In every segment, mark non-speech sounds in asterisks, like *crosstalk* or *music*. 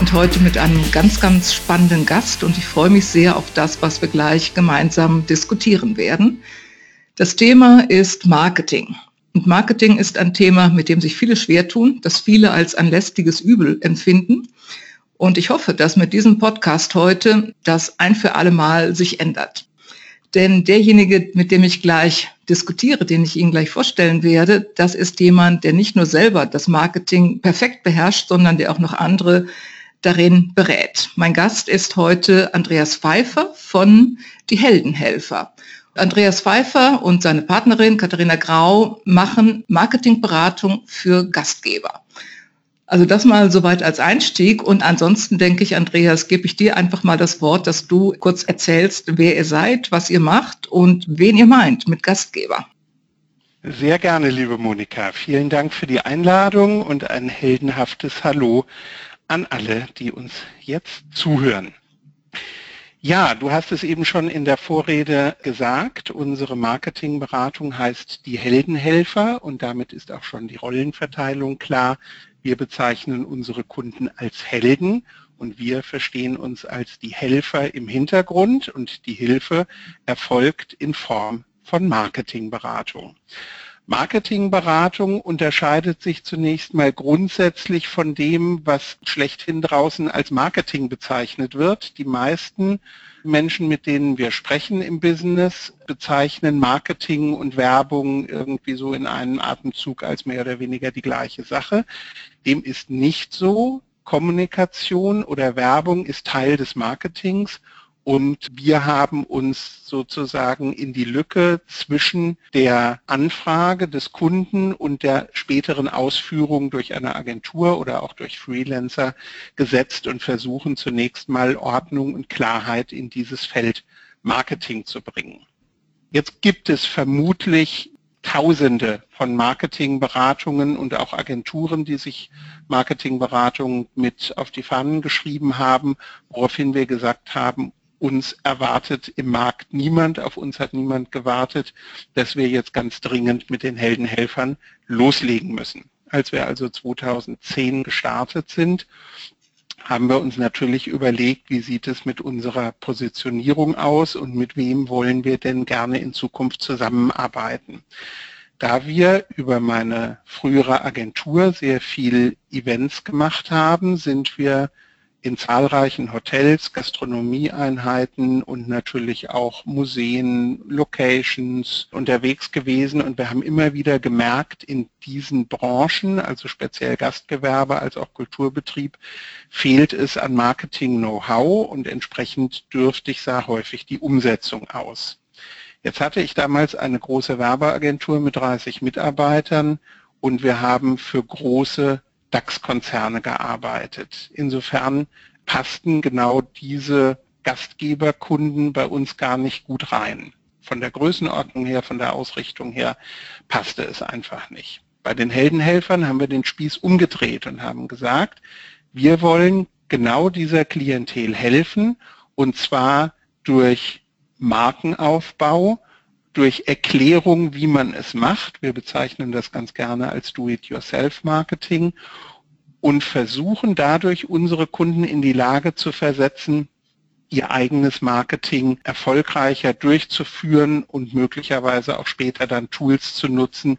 und heute mit einem ganz, ganz spannenden Gast und ich freue mich sehr auf das, was wir gleich gemeinsam diskutieren werden. Das Thema ist Marketing. Und Marketing ist ein Thema, mit dem sich viele schwer tun, das viele als ein lästiges Übel empfinden. Und ich hoffe, dass mit diesem Podcast heute das ein für alle Mal sich ändert. Denn derjenige, mit dem ich gleich diskutiere, den ich Ihnen gleich vorstellen werde, das ist jemand, der nicht nur selber das Marketing perfekt beherrscht, sondern der auch noch andere darin berät. Mein Gast ist heute Andreas Pfeiffer von Die Heldenhelfer. Andreas Pfeiffer und seine Partnerin Katharina Grau machen Marketingberatung für Gastgeber. Also das mal soweit als Einstieg. Und ansonsten denke ich, Andreas, gebe ich dir einfach mal das Wort, dass du kurz erzählst, wer ihr seid, was ihr macht und wen ihr meint mit Gastgeber. Sehr gerne, liebe Monika. Vielen Dank für die Einladung und ein heldenhaftes Hallo an alle, die uns jetzt zuhören. Ja, du hast es eben schon in der Vorrede gesagt. Unsere Marketingberatung heißt die Heldenhelfer und damit ist auch schon die Rollenverteilung klar. Wir bezeichnen unsere Kunden als Helden und wir verstehen uns als die Helfer im Hintergrund und die Hilfe erfolgt in Form von Marketingberatung. Marketingberatung unterscheidet sich zunächst mal grundsätzlich von dem, was schlechthin draußen als Marketing bezeichnet wird. Die meisten Menschen, mit denen wir sprechen im Business, bezeichnen Marketing und Werbung irgendwie so in einem Atemzug als mehr oder weniger die gleiche Sache. Dem ist nicht so. Kommunikation oder Werbung ist Teil des Marketings und wir haben uns sozusagen in die Lücke zwischen der Anfrage des Kunden und der späteren Ausführung durch eine Agentur oder auch durch Freelancer gesetzt und versuchen zunächst mal Ordnung und Klarheit in dieses Feld Marketing zu bringen. Jetzt gibt es vermutlich Tausende von Marketingberatungen und auch Agenturen, die sich Marketingberatungen mit auf die Fahnen geschrieben haben, woraufhin wir gesagt haben, uns erwartet im Markt niemand, auf uns hat niemand gewartet, dass wir jetzt ganz dringend mit den Heldenhelfern loslegen müssen. Als wir also 2010 gestartet sind, haben wir uns natürlich überlegt, wie sieht es mit unserer Positionierung aus und mit wem wollen wir denn gerne in Zukunft zusammenarbeiten. Da wir über meine frühere Agentur sehr viel Events gemacht haben, sind wir in zahlreichen Hotels, Gastronomieeinheiten und natürlich auch Museen, Locations unterwegs gewesen. Und wir haben immer wieder gemerkt, in diesen Branchen, also speziell Gastgewerbe als auch Kulturbetrieb, fehlt es an Marketing-Know-how und entsprechend dürftig sah häufig die Umsetzung aus. Jetzt hatte ich damals eine große Werbeagentur mit 30 Mitarbeitern und wir haben für große DAX-Konzerne gearbeitet. Insofern passten genau diese Gastgeberkunden bei uns gar nicht gut rein. Von der Größenordnung her, von der Ausrichtung her passte es einfach nicht. Bei den Heldenhelfern haben wir den Spieß umgedreht und haben gesagt, wir wollen genau dieser Klientel helfen und zwar durch Markenaufbau, durch Erklärung, wie man es macht. Wir bezeichnen das ganz gerne als Do-it-yourself-Marketing und versuchen dadurch unsere Kunden in die Lage zu versetzen, ihr eigenes Marketing erfolgreicher durchzuführen und möglicherweise auch später dann Tools zu nutzen,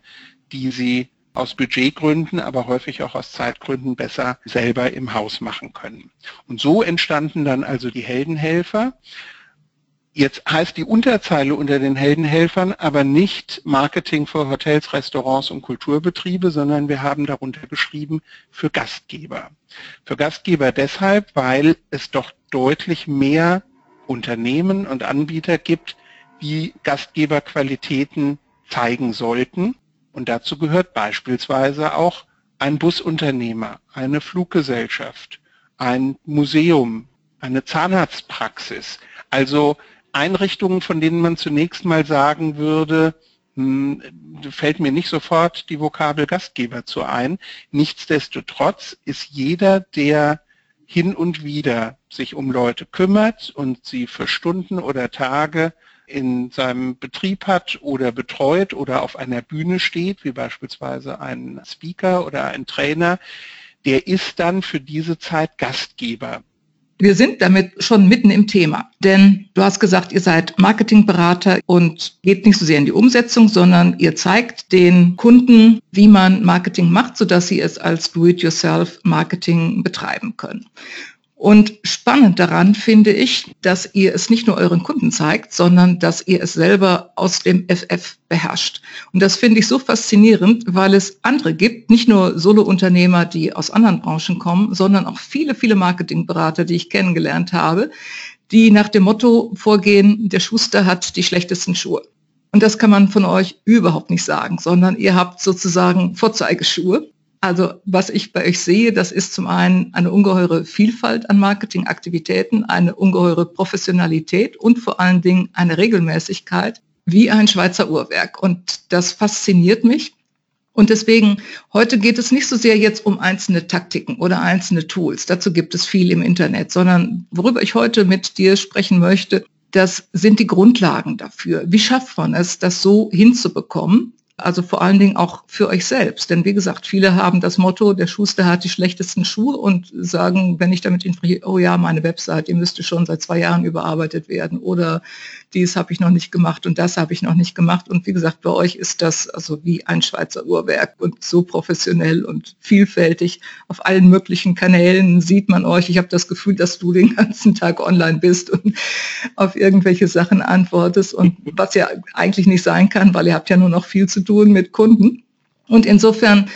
die sie aus Budgetgründen, aber häufig auch aus Zeitgründen besser selber im Haus machen können. Und so entstanden dann also die Heldenhelfer. Jetzt heißt die Unterzeile unter den Heldenhelfern aber nicht Marketing für Hotels, Restaurants und Kulturbetriebe, sondern wir haben darunter geschrieben für Gastgeber. Für Gastgeber deshalb, weil es doch deutlich mehr Unternehmen und Anbieter gibt, die Gastgeberqualitäten zeigen sollten. Und dazu gehört beispielsweise auch ein Busunternehmer, eine Fluggesellschaft, ein Museum, eine Zahnarztpraxis. Also Einrichtungen, von denen man zunächst mal sagen würde, hm, fällt mir nicht sofort die Vokabel Gastgeber zu ein. Nichtsdestotrotz ist jeder, der hin und wieder sich um Leute kümmert und sie für Stunden oder Tage in seinem Betrieb hat oder betreut oder auf einer Bühne steht, wie beispielsweise ein Speaker oder ein Trainer, der ist dann für diese Zeit Gastgeber. Wir sind damit schon mitten im Thema, denn du hast gesagt, ihr seid Marketingberater und geht nicht so sehr in die Umsetzung, sondern ihr zeigt den Kunden, wie man Marketing macht, sodass sie es als Do-it-yourself-Marketing betreiben können. Und spannend daran finde ich, dass ihr es nicht nur euren Kunden zeigt, sondern dass ihr es selber aus dem FF beherrscht. Und das finde ich so faszinierend, weil es andere gibt, nicht nur Solo-Unternehmer, die aus anderen Branchen kommen, sondern auch viele, viele Marketingberater, die ich kennengelernt habe, die nach dem Motto vorgehen, der Schuster hat die schlechtesten Schuhe. Und das kann man von euch überhaupt nicht sagen, sondern ihr habt sozusagen Vorzeigeschuhe. Also was ich bei euch sehe, das ist zum einen eine ungeheure Vielfalt an Marketingaktivitäten, eine ungeheure Professionalität und vor allen Dingen eine Regelmäßigkeit wie ein Schweizer Uhrwerk. Und das fasziniert mich. Und deswegen, heute geht es nicht so sehr jetzt um einzelne Taktiken oder einzelne Tools. Dazu gibt es viel im Internet, sondern worüber ich heute mit dir sprechen möchte, das sind die Grundlagen dafür. Wie schafft man es, das so hinzubekommen, also vor allen Dingen auch für euch selbst. Denn wie gesagt, viele haben das Motto, der Schuster hat die schlechtesten Schuhe und sagen, wenn ich damit spreche, oh ja, meine Website, die müsste schon seit zwei Jahren überarbeitet werden oder dies habe ich noch nicht gemacht und das habe ich noch nicht gemacht. Und wie gesagt, bei euch ist das also wie ein Schweizer Uhrwerk und so professionell und vielfältig. Auf allen möglichen Kanälen sieht man euch. Ich habe das Gefühl, dass du den *laughs* ganzen Tag online bist und auf irgendwelche Sachen antwortest und *laughs* was ja eigentlich nicht sein kann, weil ihr habt ja nur noch viel zu tun mit Kunden. Und insofern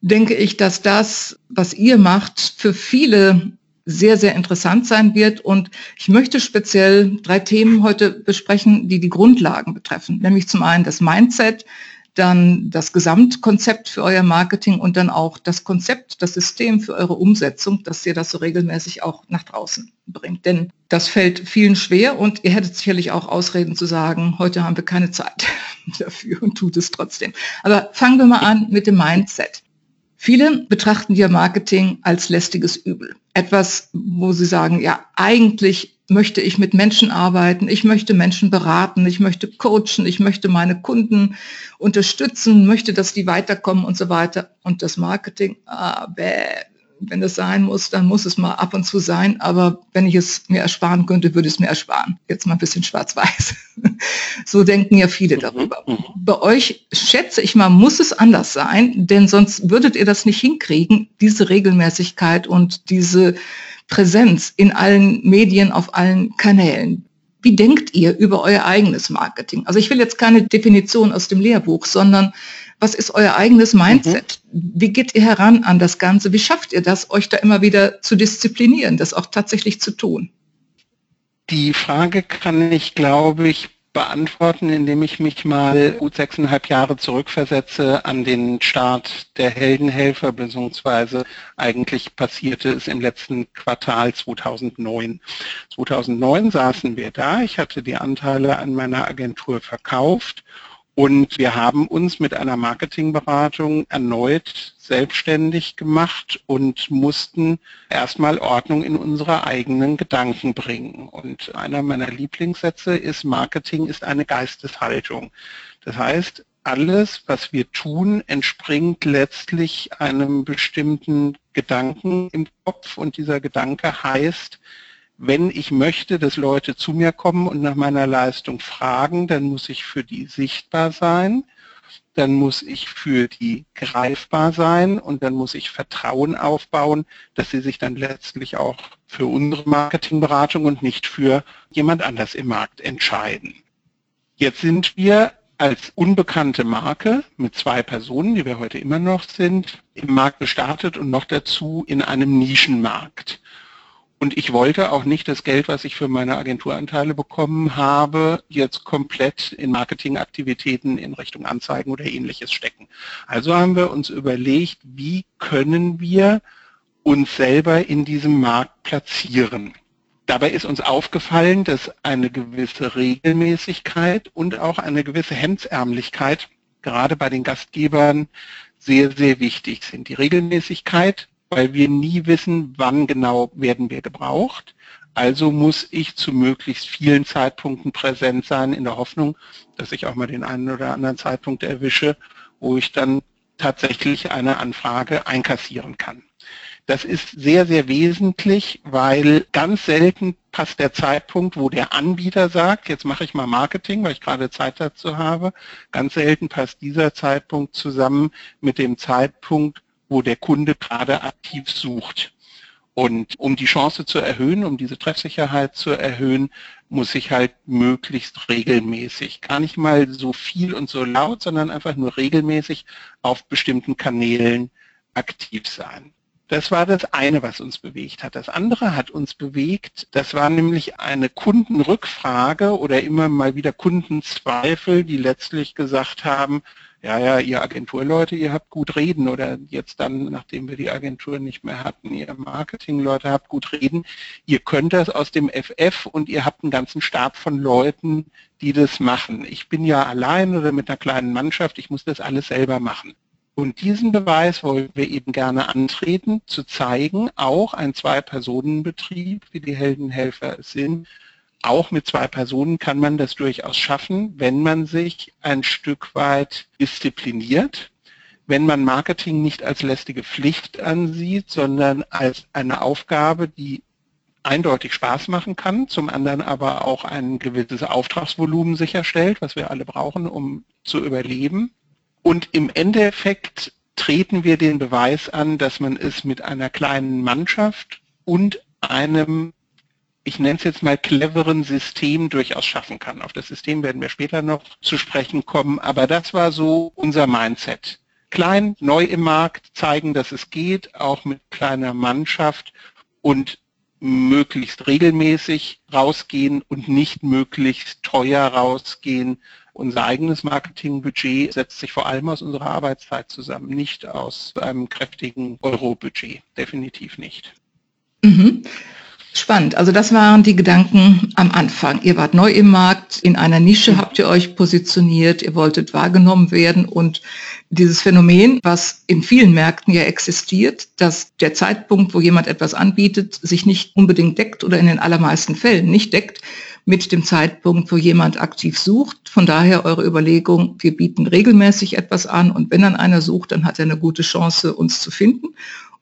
denke ich, dass das, was ihr macht, für viele sehr, sehr interessant sein wird. Und ich möchte speziell drei Themen heute besprechen, die die Grundlagen betreffen. Nämlich zum einen das Mindset, dann das Gesamtkonzept für euer Marketing und dann auch das Konzept, das System für eure Umsetzung, dass ihr das so regelmäßig auch nach draußen bringt. Denn das fällt vielen schwer und ihr hättet sicherlich auch Ausreden zu sagen, heute haben wir keine Zeit *laughs* dafür und tut es trotzdem. Aber fangen wir mal an mit dem Mindset. Viele betrachten ja Marketing als lästiges Übel. Etwas, wo sie sagen, ja, eigentlich möchte ich mit Menschen arbeiten, ich möchte Menschen beraten, ich möchte coachen, ich möchte meine Kunden unterstützen, möchte, dass die weiterkommen und so weiter. Und das Marketing, ah, bäh, wenn das sein muss, dann muss es mal ab und zu sein. Aber wenn ich es mir ersparen könnte, würde ich es mir ersparen. Jetzt mal ein bisschen schwarz-weiß. *laughs* so denken ja viele mhm, darüber. Mhm. Bei euch schätze ich mal, muss es anders sein, denn sonst würdet ihr das nicht hinkriegen, diese Regelmäßigkeit und diese Präsenz in allen Medien, auf allen Kanälen. Wie denkt ihr über euer eigenes Marketing? Also ich will jetzt keine Definition aus dem Lehrbuch, sondern was ist euer eigenes Mindset? Mhm. Wie geht ihr heran an das Ganze? Wie schafft ihr das, euch da immer wieder zu disziplinieren, das auch tatsächlich zu tun? Die Frage kann ich, glaube ich, beantworten, indem ich mich mal gut sechseinhalb Jahre zurückversetze an den Start der Heldenhelfer, beziehungsweise eigentlich passierte es im letzten Quartal 2009. 2009 saßen wir da, ich hatte die Anteile an meiner Agentur verkauft und wir haben uns mit einer Marketingberatung erneut selbstständig gemacht und mussten erstmal Ordnung in unsere eigenen Gedanken bringen. Und einer meiner Lieblingssätze ist, Marketing ist eine Geisteshaltung. Das heißt, alles, was wir tun, entspringt letztlich einem bestimmten Gedanken im Kopf und dieser Gedanke heißt, wenn ich möchte, dass Leute zu mir kommen und nach meiner Leistung fragen, dann muss ich für die sichtbar sein, dann muss ich für die greifbar sein und dann muss ich Vertrauen aufbauen, dass sie sich dann letztlich auch für unsere Marketingberatung und nicht für jemand anders im Markt entscheiden. Jetzt sind wir als unbekannte Marke mit zwei Personen, die wir heute immer noch sind, im Markt gestartet und noch dazu in einem Nischenmarkt. Und ich wollte auch nicht das Geld, was ich für meine Agenturanteile bekommen habe, jetzt komplett in Marketingaktivitäten in Richtung Anzeigen oder ähnliches stecken. Also haben wir uns überlegt, wie können wir uns selber in diesem Markt platzieren. Dabei ist uns aufgefallen, dass eine gewisse Regelmäßigkeit und auch eine gewisse Hemdsärmlichkeit gerade bei den Gastgebern sehr, sehr wichtig sind. Die Regelmäßigkeit, weil wir nie wissen, wann genau werden wir gebraucht. Also muss ich zu möglichst vielen Zeitpunkten präsent sein, in der Hoffnung, dass ich auch mal den einen oder anderen Zeitpunkt erwische, wo ich dann tatsächlich eine Anfrage einkassieren kann. Das ist sehr, sehr wesentlich, weil ganz selten passt der Zeitpunkt, wo der Anbieter sagt, jetzt mache ich mal Marketing, weil ich gerade Zeit dazu habe. Ganz selten passt dieser Zeitpunkt zusammen mit dem Zeitpunkt, wo der Kunde gerade aktiv sucht. Und um die Chance zu erhöhen, um diese Treffsicherheit zu erhöhen, muss ich halt möglichst regelmäßig, gar nicht mal so viel und so laut, sondern einfach nur regelmäßig auf bestimmten Kanälen aktiv sein. Das war das eine, was uns bewegt hat. Das andere hat uns bewegt, das war nämlich eine Kundenrückfrage oder immer mal wieder Kundenzweifel, die letztlich gesagt haben, ja, ja, ihr Agenturleute, ihr habt gut reden oder jetzt dann, nachdem wir die Agentur nicht mehr hatten, ihr Marketingleute habt gut reden. Ihr könnt das aus dem FF und ihr habt einen ganzen Stab von Leuten, die das machen. Ich bin ja allein oder mit einer kleinen Mannschaft, ich muss das alles selber machen. Und diesen Beweis wollen wir eben gerne antreten, zu zeigen, auch ein Zwei-Personen-Betrieb, wie die Heldenhelfer es sind, auch mit zwei Personen kann man das durchaus schaffen, wenn man sich ein Stück weit diszipliniert, wenn man Marketing nicht als lästige Pflicht ansieht, sondern als eine Aufgabe, die eindeutig Spaß machen kann, zum anderen aber auch ein gewisses Auftragsvolumen sicherstellt, was wir alle brauchen, um zu überleben. Und im Endeffekt treten wir den Beweis an, dass man es mit einer kleinen Mannschaft und einem, ich nenne es jetzt mal cleveren System durchaus schaffen kann. Auf das System werden wir später noch zu sprechen kommen, aber das war so unser Mindset. Klein, neu im Markt, zeigen, dass es geht, auch mit kleiner Mannschaft und möglichst regelmäßig rausgehen und nicht möglichst teuer rausgehen, unser eigenes Marketingbudget setzt sich vor allem aus unserer Arbeitszeit zusammen, nicht aus einem kräftigen Euro-Budget. Definitiv nicht. Mhm. Spannend. Also das waren die Gedanken am Anfang. Ihr wart neu im Markt, in einer Nische mhm. habt ihr euch positioniert, ihr wolltet wahrgenommen werden und dieses Phänomen, was in vielen Märkten ja existiert, dass der Zeitpunkt, wo jemand etwas anbietet, sich nicht unbedingt deckt oder in den allermeisten Fällen nicht deckt mit dem Zeitpunkt, wo jemand aktiv sucht. Von daher eure Überlegung, wir bieten regelmäßig etwas an und wenn dann einer sucht, dann hat er eine gute Chance, uns zu finden.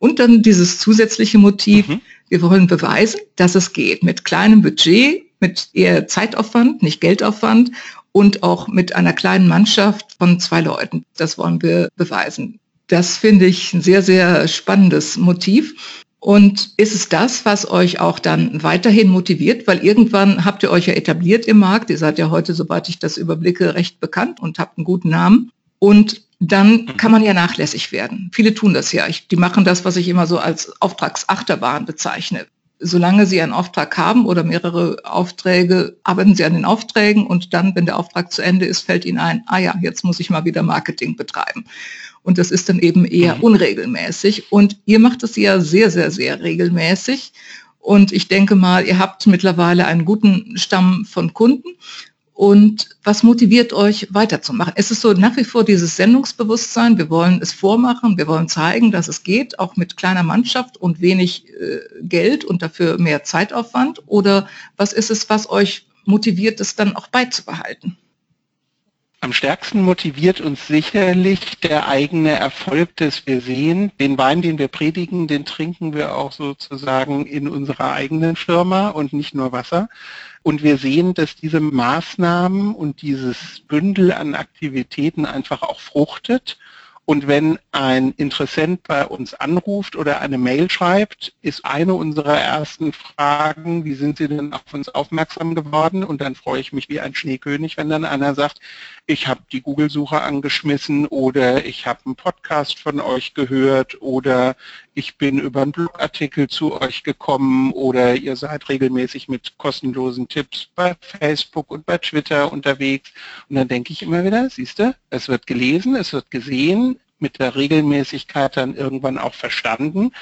Und dann dieses zusätzliche Motiv, mhm. wir wollen beweisen, dass es geht mit kleinem Budget, mit eher Zeitaufwand, nicht Geldaufwand und auch mit einer kleinen Mannschaft von zwei Leuten. Das wollen wir beweisen. Das finde ich ein sehr, sehr spannendes Motiv. Und ist es das, was euch auch dann weiterhin motiviert? Weil irgendwann habt ihr euch ja etabliert im Markt. Ihr seid ja heute, sobald ich das überblicke, recht bekannt und habt einen guten Namen. Und dann kann man ja nachlässig werden. Viele tun das ja. Ich, die machen das, was ich immer so als Auftragsachterbahn bezeichne. Solange sie einen Auftrag haben oder mehrere Aufträge, arbeiten sie an den Aufträgen und dann, wenn der Auftrag zu Ende ist, fällt ihnen ein, ah ja, jetzt muss ich mal wieder Marketing betreiben. Und das ist dann eben eher mhm. unregelmäßig. Und ihr macht es ja sehr, sehr, sehr regelmäßig. Und ich denke mal, ihr habt mittlerweile einen guten Stamm von Kunden. Und was motiviert euch weiterzumachen? Es ist so nach wie vor dieses Sendungsbewusstsein. Wir wollen es vormachen, wir wollen zeigen, dass es geht, auch mit kleiner Mannschaft und wenig äh, Geld und dafür mehr Zeitaufwand. Oder was ist es, was euch motiviert, es dann auch beizubehalten? Am stärksten motiviert uns sicherlich der eigene Erfolg, dass wir sehen, den Wein, den wir predigen, den trinken wir auch sozusagen in unserer eigenen Firma und nicht nur Wasser. Und wir sehen, dass diese Maßnahmen und dieses Bündel an Aktivitäten einfach auch fruchtet und wenn ein Interessent bei uns anruft oder eine Mail schreibt, ist eine unserer ersten Fragen, wie sind Sie denn auf uns aufmerksam geworden? Und dann freue ich mich wie ein Schneekönig, wenn dann einer sagt, ich habe die Google-Suche angeschmissen oder ich habe einen Podcast von euch gehört oder ich bin über einen Blogartikel zu euch gekommen oder ihr seid regelmäßig mit kostenlosen Tipps bei Facebook und bei Twitter unterwegs. Und dann denke ich immer wieder, siehst du, es wird gelesen, es wird gesehen, mit der Regelmäßigkeit dann irgendwann auch verstanden.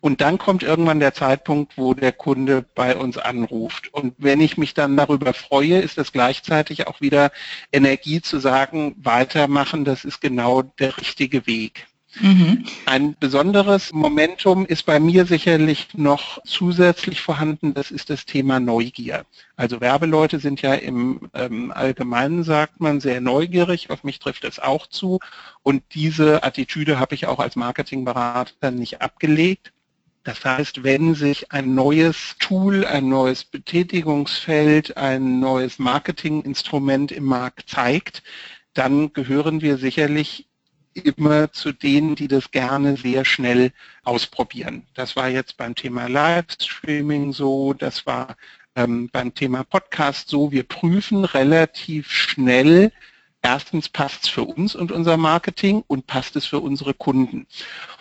Und dann kommt irgendwann der Zeitpunkt, wo der Kunde bei uns anruft. Und wenn ich mich dann darüber freue, ist das gleichzeitig auch wieder Energie zu sagen, weitermachen, das ist genau der richtige Weg. Mhm. Ein besonderes Momentum ist bei mir sicherlich noch zusätzlich vorhanden, das ist das Thema Neugier. Also Werbeleute sind ja im ähm, Allgemeinen, sagt man, sehr neugierig, auf mich trifft es auch zu und diese Attitüde habe ich auch als Marketingberater nicht abgelegt. Das heißt, wenn sich ein neues Tool, ein neues Betätigungsfeld, ein neues Marketinginstrument im Markt zeigt, dann gehören wir sicherlich immer zu denen, die das gerne sehr schnell ausprobieren. Das war jetzt beim Thema Livestreaming so, das war ähm, beim Thema Podcast so. Wir prüfen relativ schnell, erstens passt es für uns und unser Marketing und passt es für unsere Kunden.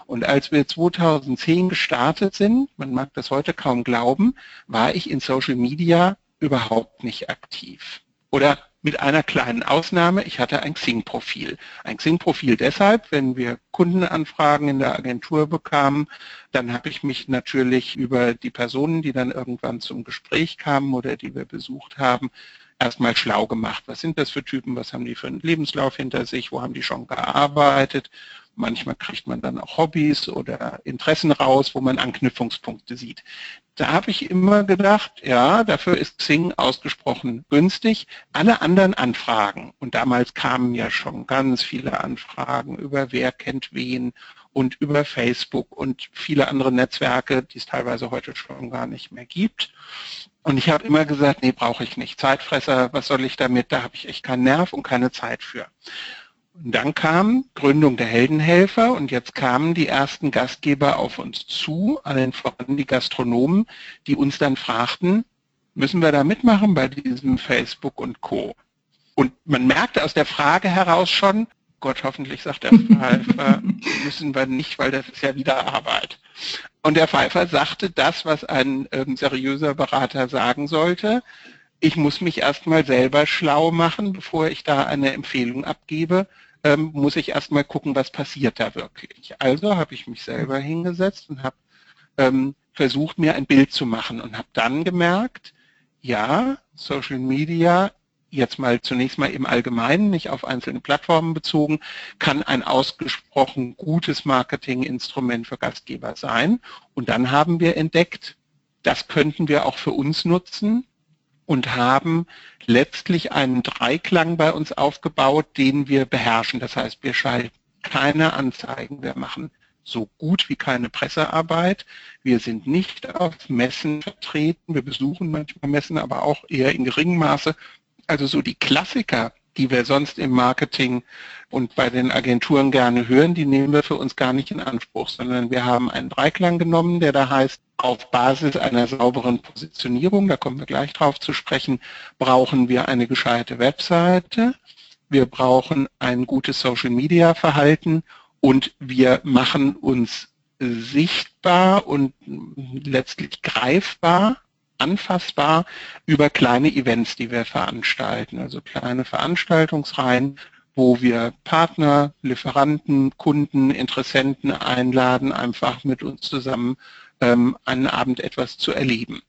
Und als wir 2010 gestartet sind, man mag das heute kaum glauben, war ich in Social Media überhaupt nicht aktiv. Oder mit einer kleinen Ausnahme, ich hatte ein Xing-Profil. Ein Xing-Profil deshalb, wenn wir Kundenanfragen in der Agentur bekamen, dann habe ich mich natürlich über die Personen, die dann irgendwann zum Gespräch kamen oder die wir besucht haben, erstmal schlau gemacht. Was sind das für Typen? Was haben die für einen Lebenslauf hinter sich? Wo haben die schon gearbeitet? Manchmal kriegt man dann auch Hobbys oder Interessen raus, wo man Anknüpfungspunkte sieht. Da habe ich immer gedacht, ja, dafür ist Xing ausgesprochen günstig. Alle anderen Anfragen, und damals kamen ja schon ganz viele Anfragen über wer kennt wen und über Facebook und viele andere Netzwerke, die es teilweise heute schon gar nicht mehr gibt. Und ich habe immer gesagt, nee, brauche ich nicht. Zeitfresser, was soll ich damit? Da habe ich echt keinen Nerv und keine Zeit für. Und dann kam Gründung der Heldenhelfer und jetzt kamen die ersten Gastgeber auf uns zu, allen voran die Gastronomen, die uns dann fragten, müssen wir da mitmachen bei diesem Facebook und Co. Und man merkte aus der Frage heraus schon, Gott, hoffentlich sagt der Pfeiffer, *laughs* müssen wir nicht, weil das ist ja wieder Arbeit. Und der Pfeiffer sagte das, was ein ähm, seriöser Berater sagen sollte. Ich muss mich erstmal selber schlau machen, bevor ich da eine Empfehlung abgebe ähm, muss ich erstmal gucken, was passiert da wirklich. Also habe ich mich selber hingesetzt und habe ähm, versucht, mir ein Bild zu machen und habe dann gemerkt, ja, Social Media, jetzt mal zunächst mal im Allgemeinen, nicht auf einzelne Plattformen bezogen, kann ein ausgesprochen gutes Marketinginstrument für Gastgeber sein. Und dann haben wir entdeckt, das könnten wir auch für uns nutzen und haben letztlich einen Dreiklang bei uns aufgebaut, den wir beherrschen. Das heißt, wir schalten keine Anzeigen, wir machen so gut wie keine Pressearbeit. Wir sind nicht auf Messen vertreten. Wir besuchen manchmal Messen, aber auch eher in geringem Maße. Also so die Klassiker, die wir sonst im Marketing und bei den Agenturen gerne hören, die nehmen wir für uns gar nicht in Anspruch, sondern wir haben einen Dreiklang genommen, der da heißt, auf Basis einer sauberen Positionierung, da kommen wir gleich drauf zu sprechen, brauchen wir eine gescheite Webseite, wir brauchen ein gutes Social-Media-Verhalten und wir machen uns sichtbar und letztlich greifbar, anfassbar über kleine Events, die wir veranstalten, also kleine Veranstaltungsreihen, wo wir Partner, Lieferanten, Kunden, Interessenten einladen, einfach mit uns zusammen ähm, einen Abend etwas zu erleben.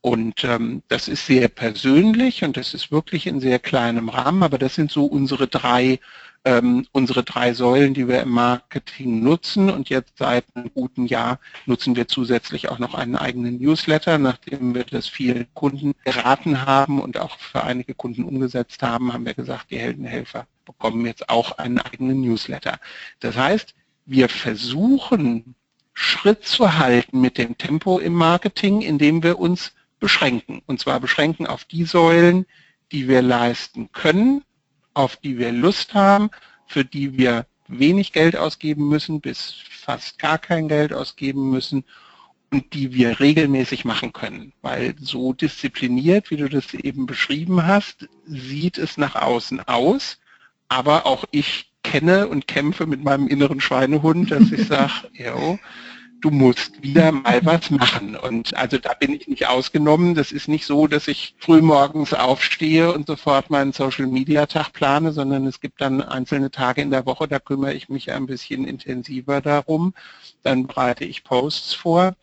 Und ähm, das ist sehr persönlich und das ist wirklich in sehr kleinem Rahmen, aber das sind so unsere drei, ähm, unsere drei Säulen, die wir im Marketing nutzen. Und jetzt seit einem guten Jahr nutzen wir zusätzlich auch noch einen eigenen Newsletter. Nachdem wir das vielen Kunden geraten haben und auch für einige Kunden umgesetzt haben, haben wir gesagt, die Heldenhelfer bekommen jetzt auch einen eigenen Newsletter. Das heißt, wir versuchen Schritt zu halten mit dem Tempo im Marketing, indem wir uns beschränken. Und zwar beschränken auf die Säulen, die wir leisten können, auf die wir Lust haben, für die wir wenig Geld ausgeben müssen, bis fast gar kein Geld ausgeben müssen und die wir regelmäßig machen können. Weil so diszipliniert, wie du das eben beschrieben hast, sieht es nach außen aus. Aber auch ich kenne und kämpfe mit meinem inneren Schweinehund, dass ich *laughs* sage, du musst wieder mal was machen. Und also da bin ich nicht ausgenommen. Das ist nicht so, dass ich früh morgens aufstehe und sofort meinen Social Media Tag plane, sondern es gibt dann einzelne Tage in der Woche, da kümmere ich mich ein bisschen intensiver darum. Dann bereite ich Posts vor.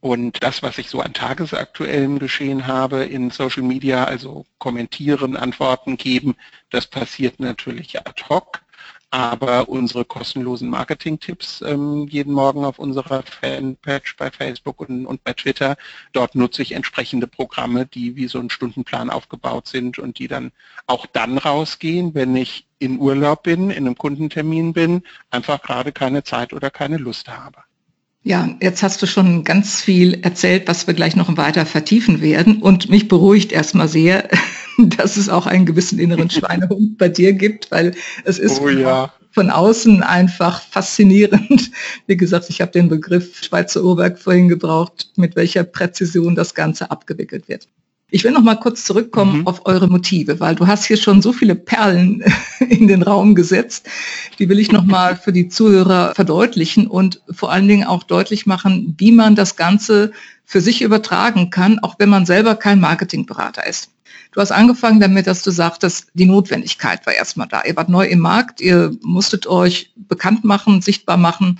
Und das, was ich so an tagesaktuellem Geschehen habe in Social Media, also kommentieren, Antworten geben, das passiert natürlich ad hoc aber unsere kostenlosen Marketing-Tipps ähm, jeden Morgen auf unserer Fanpage bei Facebook und, und bei Twitter. Dort nutze ich entsprechende Programme, die wie so ein Stundenplan aufgebaut sind und die dann auch dann rausgehen, wenn ich in Urlaub bin, in einem Kundentermin bin, einfach gerade keine Zeit oder keine Lust habe. Ja, jetzt hast du schon ganz viel erzählt, was wir gleich noch weiter vertiefen werden. Und mich beruhigt erstmal sehr, *laughs* dass es auch einen gewissen inneren *laughs* Schweinehund bei dir gibt, weil es ist oh, ja. von außen einfach faszinierend. Wie gesagt, ich habe den Begriff Schweizer Uhrwerk vorhin gebraucht, mit welcher Präzision das Ganze abgewickelt wird. Ich will noch mal kurz zurückkommen mhm. auf eure Motive, weil du hast hier schon so viele Perlen *laughs* in den Raum gesetzt. Die will ich noch mal für die Zuhörer verdeutlichen und vor allen Dingen auch deutlich machen, wie man das Ganze für sich übertragen kann, auch wenn man selber kein Marketingberater ist. Du hast angefangen damit, dass du sagtest, die Notwendigkeit war erstmal da. Ihr wart neu im Markt, ihr musstet euch bekannt machen, sichtbar machen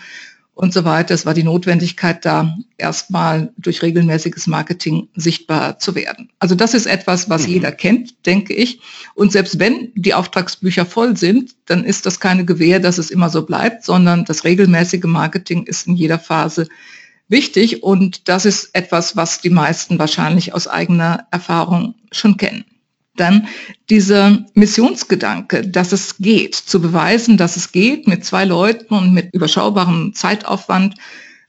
und so weiter. Es war die Notwendigkeit da, erstmal durch regelmäßiges Marketing sichtbar zu werden. Also das ist etwas, was mhm. jeder kennt, denke ich. Und selbst wenn die Auftragsbücher voll sind, dann ist das keine Gewähr, dass es immer so bleibt, sondern das regelmäßige Marketing ist in jeder Phase wichtig. Und das ist etwas, was die meisten wahrscheinlich aus eigener Erfahrung schon kennen dann dieser Missionsgedanke, dass es geht, zu beweisen, dass es geht, mit zwei Leuten und mit überschaubarem Zeitaufwand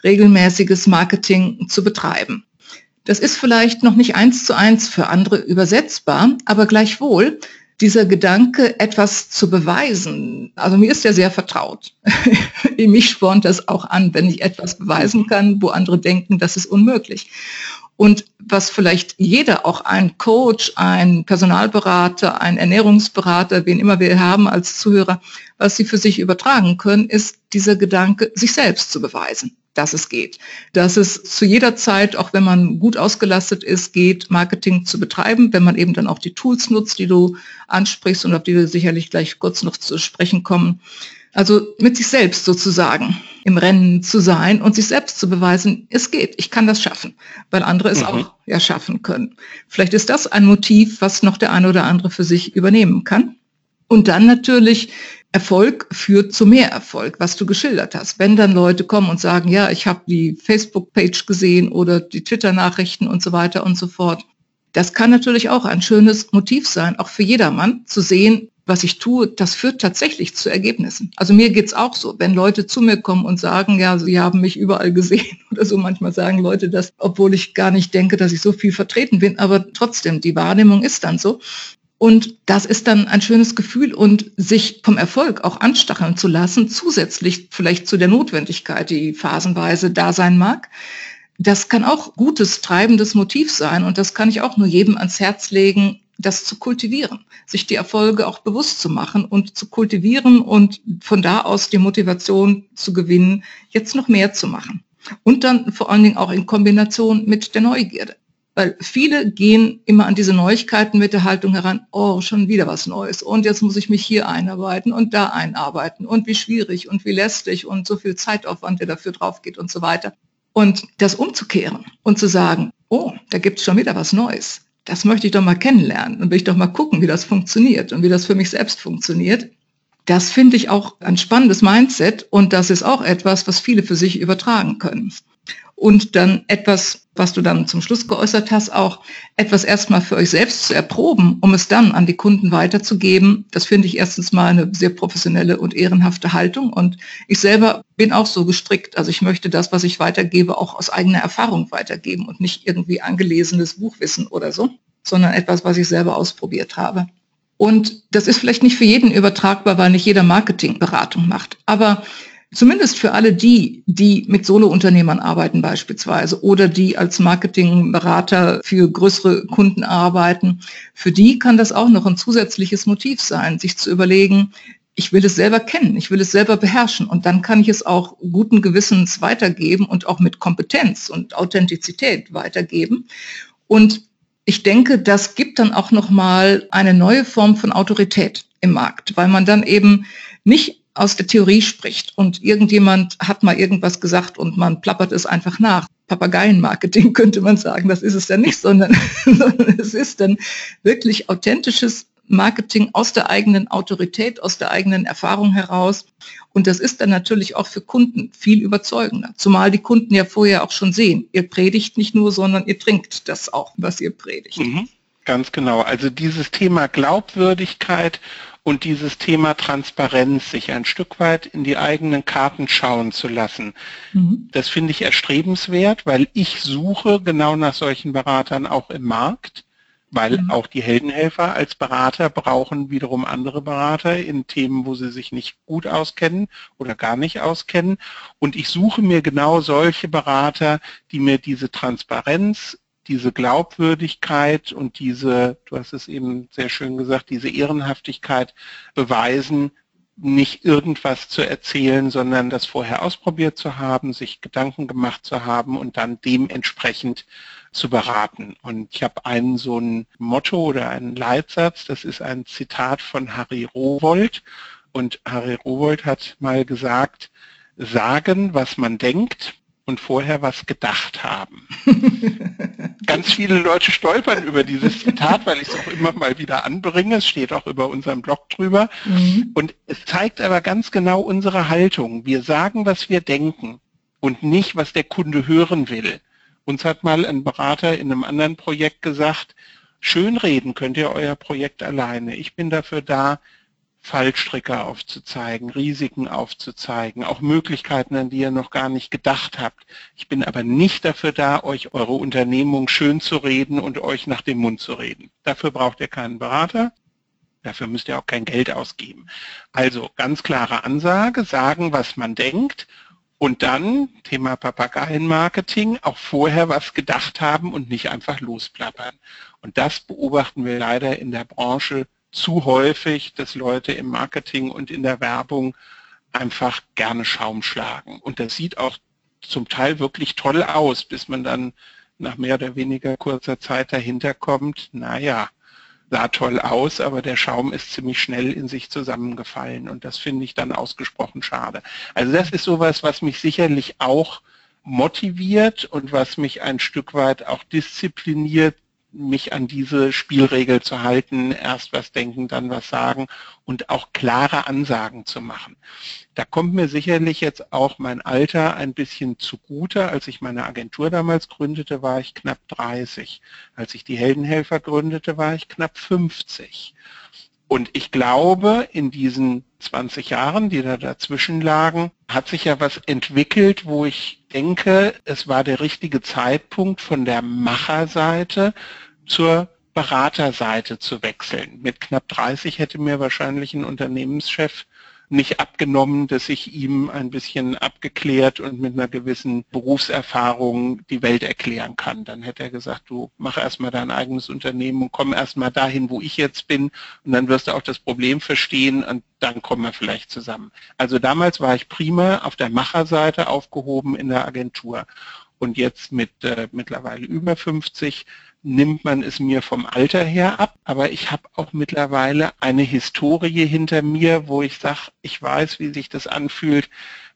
regelmäßiges Marketing zu betreiben. Das ist vielleicht noch nicht eins zu eins für andere übersetzbar, aber gleichwohl dieser Gedanke, etwas zu beweisen, also mir ist ja sehr vertraut. *laughs* Mich spornt das auch an, wenn ich etwas beweisen kann, wo andere denken, das ist unmöglich. Und was vielleicht jeder, auch ein Coach, ein Personalberater, ein Ernährungsberater, wen immer wir haben als Zuhörer, was sie für sich übertragen können, ist dieser Gedanke, sich selbst zu beweisen, dass es geht. Dass es zu jeder Zeit, auch wenn man gut ausgelastet ist, geht, Marketing zu betreiben, wenn man eben dann auch die Tools nutzt, die du ansprichst und auf die wir sicherlich gleich kurz noch zu sprechen kommen. Also mit sich selbst sozusagen im Rennen zu sein und sich selbst zu beweisen, es geht, ich kann das schaffen, weil andere es mhm. auch ja schaffen können. Vielleicht ist das ein Motiv, was noch der eine oder andere für sich übernehmen kann. Und dann natürlich Erfolg führt zu mehr Erfolg, was du geschildert hast. Wenn dann Leute kommen und sagen, ja, ich habe die Facebook-Page gesehen oder die Twitter-Nachrichten und so weiter und so fort. Das kann natürlich auch ein schönes Motiv sein, auch für jedermann, zu sehen, was ich tue, das führt tatsächlich zu Ergebnissen. Also mir geht's auch so, wenn Leute zu mir kommen und sagen, ja, sie haben mich überall gesehen *laughs* oder so, manchmal sagen Leute das, obwohl ich gar nicht denke, dass ich so viel vertreten bin, aber trotzdem, die Wahrnehmung ist dann so. Und das ist dann ein schönes Gefühl und sich vom Erfolg auch anstacheln zu lassen, zusätzlich vielleicht zu der Notwendigkeit, die phasenweise da sein mag. Das kann auch gutes, treibendes Motiv sein und das kann ich auch nur jedem ans Herz legen, das zu kultivieren, sich die Erfolge auch bewusst zu machen und zu kultivieren und von da aus die Motivation zu gewinnen, jetzt noch mehr zu machen. Und dann vor allen Dingen auch in Kombination mit der Neugierde. Weil viele gehen immer an diese Neuigkeiten mit der Haltung heran, oh, schon wieder was Neues. Und jetzt muss ich mich hier einarbeiten und da einarbeiten. Und wie schwierig und wie lästig und so viel Zeitaufwand, der dafür drauf geht und so weiter. Und das umzukehren und zu sagen, oh, da gibt es schon wieder was Neues das möchte ich doch mal kennenlernen und will ich doch mal gucken, wie das funktioniert und wie das für mich selbst funktioniert. Das finde ich auch ein spannendes Mindset und das ist auch etwas, was viele für sich übertragen können und dann etwas, was du dann zum Schluss geäußert hast, auch etwas erstmal für euch selbst zu erproben, um es dann an die Kunden weiterzugeben. Das finde ich erstens mal eine sehr professionelle und ehrenhafte Haltung. Und ich selber bin auch so gestrickt. Also ich möchte das, was ich weitergebe, auch aus eigener Erfahrung weitergeben und nicht irgendwie angelesenes Buchwissen oder so, sondern etwas, was ich selber ausprobiert habe. Und das ist vielleicht nicht für jeden übertragbar, weil nicht jeder Marketingberatung macht. Aber Zumindest für alle die, die mit Solo-Unternehmern arbeiten beispielsweise oder die als Marketingberater für größere Kunden arbeiten. Für die kann das auch noch ein zusätzliches Motiv sein, sich zu überlegen, ich will es selber kennen, ich will es selber beherrschen und dann kann ich es auch guten Gewissens weitergeben und auch mit Kompetenz und Authentizität weitergeben. Und ich denke, das gibt dann auch noch mal eine neue Form von Autorität im Markt, weil man dann eben nicht aus der Theorie spricht und irgendjemand hat mal irgendwas gesagt und man plappert es einfach nach. Papageienmarketing *laughs* könnte man sagen, das ist es ja nicht, sondern, *laughs* sondern es ist dann wirklich authentisches Marketing aus der eigenen Autorität, aus der eigenen Erfahrung heraus. Und das ist dann natürlich auch für Kunden viel überzeugender. Zumal die Kunden ja vorher auch schon sehen, ihr predigt nicht nur, sondern ihr trinkt das auch, was ihr predigt. Mhm, ganz genau. Also dieses Thema Glaubwürdigkeit und dieses Thema Transparenz, sich ein Stück weit in die eigenen Karten schauen zu lassen. Mhm. Das finde ich erstrebenswert, weil ich suche genau nach solchen Beratern auch im Markt weil mhm. auch die Heldenhelfer als Berater brauchen wiederum andere Berater in Themen, wo sie sich nicht gut auskennen oder gar nicht auskennen. Und ich suche mir genau solche Berater, die mir diese Transparenz, diese Glaubwürdigkeit und diese, du hast es eben sehr schön gesagt, diese Ehrenhaftigkeit beweisen, nicht irgendwas zu erzählen, sondern das vorher ausprobiert zu haben, sich Gedanken gemacht zu haben und dann dementsprechend zu beraten. Und ich habe einen so ein Motto oder einen Leitsatz, das ist ein Zitat von Harry Rowold. Und Harry Rowold hat mal gesagt, sagen, was man denkt und vorher was gedacht haben. *laughs* Ganz viele Leute stolpern über dieses Zitat, weil ich es auch immer mal wieder anbringe. Es steht auch über unserem Blog drüber. Mhm. Und es zeigt aber ganz genau unsere Haltung. Wir sagen, was wir denken und nicht, was der Kunde hören will. Uns hat mal ein Berater in einem anderen Projekt gesagt, schönreden könnt ihr euer Projekt alleine. Ich bin dafür da, Fallstricke aufzuzeigen, Risiken aufzuzeigen, auch Möglichkeiten, an die ihr noch gar nicht gedacht habt. Ich bin aber nicht dafür da, euch eure Unternehmung schön zu reden und euch nach dem Mund zu reden. Dafür braucht ihr keinen Berater. Dafür müsst ihr auch kein Geld ausgeben. Also ganz klare Ansage, sagen, was man denkt und dann, Thema Papageienmarketing, auch vorher was gedacht haben und nicht einfach losplappern. Und das beobachten wir leider in der Branche zu häufig, dass Leute im Marketing und in der Werbung einfach gerne Schaum schlagen. Und das sieht auch zum Teil wirklich toll aus, bis man dann nach mehr oder weniger kurzer Zeit dahinter kommt, naja, sah toll aus, aber der Schaum ist ziemlich schnell in sich zusammengefallen und das finde ich dann ausgesprochen schade. Also das ist sowas, was mich sicherlich auch motiviert und was mich ein Stück weit auch diszipliniert, mich an diese Spielregel zu halten, erst was denken, dann was sagen und auch klare Ansagen zu machen. Da kommt mir sicherlich jetzt auch mein Alter ein bisschen zugute. Als ich meine Agentur damals gründete, war ich knapp 30. Als ich die Heldenhelfer gründete, war ich knapp 50. Und ich glaube, in diesen 20 Jahren, die da dazwischen lagen, hat sich ja was entwickelt, wo ich denke, es war der richtige Zeitpunkt von der Macherseite zur Beraterseite zu wechseln. Mit knapp 30 hätte mir wahrscheinlich ein Unternehmenschef nicht abgenommen, dass ich ihm ein bisschen abgeklärt und mit einer gewissen Berufserfahrung die Welt erklären kann. Dann hätte er gesagt, du mach erstmal dein eigenes Unternehmen und komm erstmal dahin, wo ich jetzt bin und dann wirst du auch das Problem verstehen und dann kommen wir vielleicht zusammen. Also damals war ich prima auf der Macherseite aufgehoben in der Agentur und jetzt mit äh, mittlerweile über 50 nimmt man es mir vom Alter her ab, aber ich habe auch mittlerweile eine Historie hinter mir, wo ich sage, ich weiß, wie sich das anfühlt,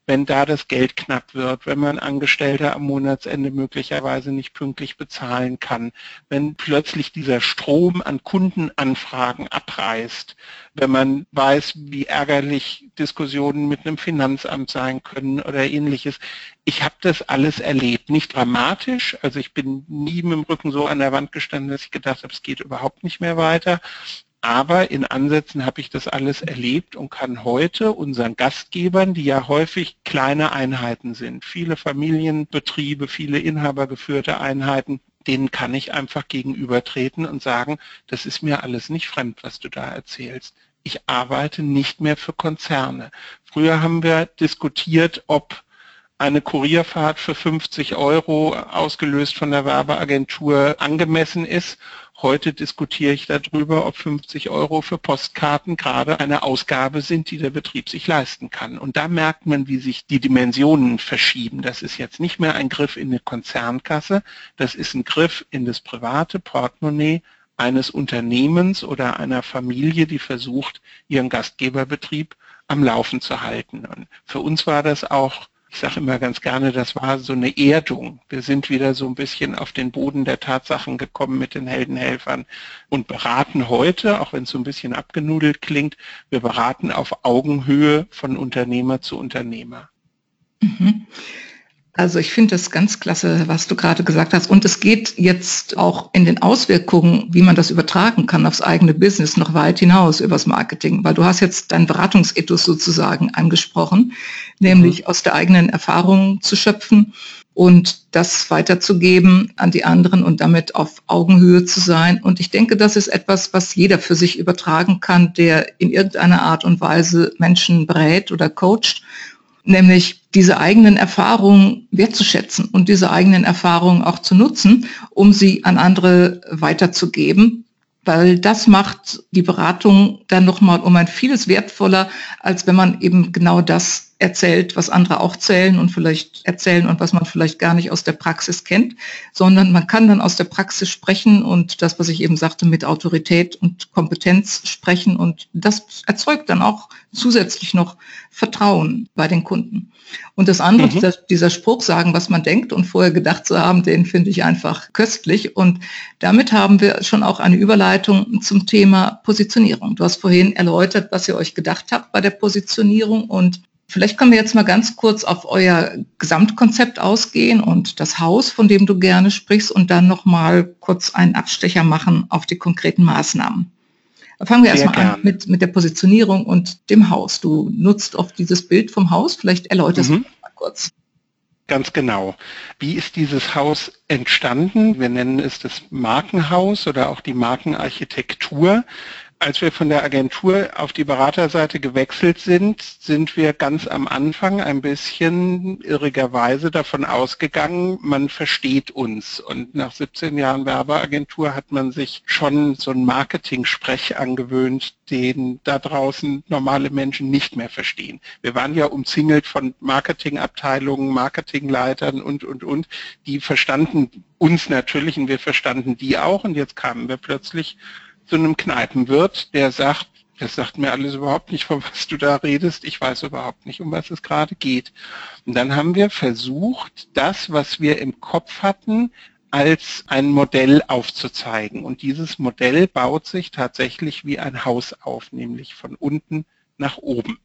wenn da das Geld knapp wird, wenn man Angestellte am Monatsende möglicherweise nicht pünktlich bezahlen kann, wenn plötzlich dieser Strom an Kundenanfragen abreißt, wenn man weiß, wie ärgerlich Diskussionen mit einem Finanzamt sein können oder ähnliches. Ich habe das alles erlebt, nicht dramatisch, also ich bin nie mit dem Rücken so an der Wand gestanden, dass ich gedacht habe, es geht überhaupt nicht mehr weiter, aber in Ansätzen habe ich das alles erlebt und kann heute unseren Gastgebern, die ja häufig kleine Einheiten sind, viele Familienbetriebe, viele inhabergeführte Einheiten, denen kann ich einfach gegenübertreten und sagen, das ist mir alles nicht fremd, was du da erzählst. Ich arbeite nicht mehr für Konzerne. Früher haben wir diskutiert, ob eine Kurierfahrt für 50 Euro ausgelöst von der Werbeagentur angemessen ist. Heute diskutiere ich darüber, ob 50 Euro für Postkarten gerade eine Ausgabe sind, die der Betrieb sich leisten kann. Und da merkt man, wie sich die Dimensionen verschieben. Das ist jetzt nicht mehr ein Griff in eine Konzernkasse, das ist ein Griff in das private Portemonnaie eines Unternehmens oder einer Familie, die versucht, ihren Gastgeberbetrieb am Laufen zu halten. Und für uns war das auch, ich sage immer ganz gerne, das war so eine Erdung. Wir sind wieder so ein bisschen auf den Boden der Tatsachen gekommen mit den Heldenhelfern und beraten heute, auch wenn es so ein bisschen abgenudelt klingt, wir beraten auf Augenhöhe von Unternehmer zu Unternehmer. Mhm. Also ich finde das ganz klasse, was du gerade gesagt hast. Und es geht jetzt auch in den Auswirkungen, wie man das übertragen kann aufs eigene Business, noch weit hinaus übers Marketing. Weil du hast jetzt dein Beratungsethos sozusagen angesprochen, nämlich mhm. aus der eigenen Erfahrung zu schöpfen und das weiterzugeben an die anderen und damit auf Augenhöhe zu sein. Und ich denke, das ist etwas, was jeder für sich übertragen kann, der in irgendeiner Art und Weise Menschen berät oder coacht nämlich diese eigenen Erfahrungen wertzuschätzen und diese eigenen Erfahrungen auch zu nutzen, um sie an andere weiterzugeben, weil das macht die Beratung dann nochmal um ein vieles wertvoller, als wenn man eben genau das erzählt, was andere auch zählen und vielleicht erzählen und was man vielleicht gar nicht aus der Praxis kennt, sondern man kann dann aus der Praxis sprechen und das, was ich eben sagte, mit Autorität und Kompetenz sprechen und das erzeugt dann auch zusätzlich noch Vertrauen bei den Kunden. Und das andere, mhm. dieser, dieser Spruch sagen, was man denkt und vorher gedacht zu haben, den finde ich einfach köstlich. Und damit haben wir schon auch eine Überleitung zum Thema Positionierung. Du hast vorhin erläutert, was ihr euch gedacht habt bei der Positionierung und Vielleicht können wir jetzt mal ganz kurz auf euer Gesamtkonzept ausgehen und das Haus, von dem du gerne sprichst, und dann noch mal kurz einen Abstecher machen auf die konkreten Maßnahmen. Fangen wir erstmal an mit, mit der Positionierung und dem Haus. Du nutzt oft dieses Bild vom Haus. Vielleicht erläuterst mhm. du mal kurz. Ganz genau. Wie ist dieses Haus entstanden? Wir nennen es das Markenhaus oder auch die Markenarchitektur als wir von der Agentur auf die Beraterseite gewechselt sind, sind wir ganz am Anfang ein bisschen irrigerweise davon ausgegangen, man versteht uns. Und nach 17 Jahren Werbeagentur hat man sich schon so einen Marketing-Sprech angewöhnt, den da draußen normale Menschen nicht mehr verstehen. Wir waren ja umzingelt von Marketingabteilungen, Marketingleitern und, und, und. Die verstanden uns natürlich und wir verstanden die auch. Und jetzt kamen wir plötzlich zu einem Kneipenwirt, der sagt, das sagt mir alles überhaupt nicht, von was du da redest. Ich weiß überhaupt nicht, um was es gerade geht. Und dann haben wir versucht, das, was wir im Kopf hatten, als ein Modell aufzuzeigen. Und dieses Modell baut sich tatsächlich wie ein Haus auf, nämlich von unten nach oben.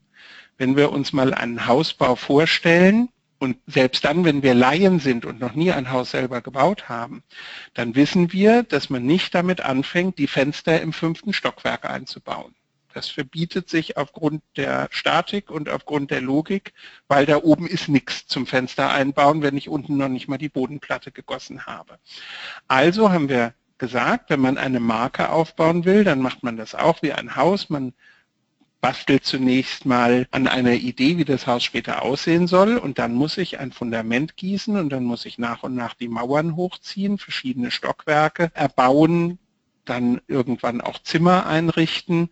Wenn wir uns mal einen Hausbau vorstellen, und selbst dann, wenn wir Laien sind und noch nie ein Haus selber gebaut haben, dann wissen wir, dass man nicht damit anfängt, die Fenster im fünften Stockwerk einzubauen. Das verbietet sich aufgrund der Statik und aufgrund der Logik, weil da oben ist nichts zum Fenster einbauen, wenn ich unten noch nicht mal die Bodenplatte gegossen habe. Also haben wir gesagt, wenn man eine Marke aufbauen will, dann macht man das auch wie ein Haus. Man bastelt zunächst mal an einer Idee, wie das Haus später aussehen soll. Und dann muss ich ein Fundament gießen und dann muss ich nach und nach die Mauern hochziehen, verschiedene Stockwerke erbauen, dann irgendwann auch Zimmer einrichten.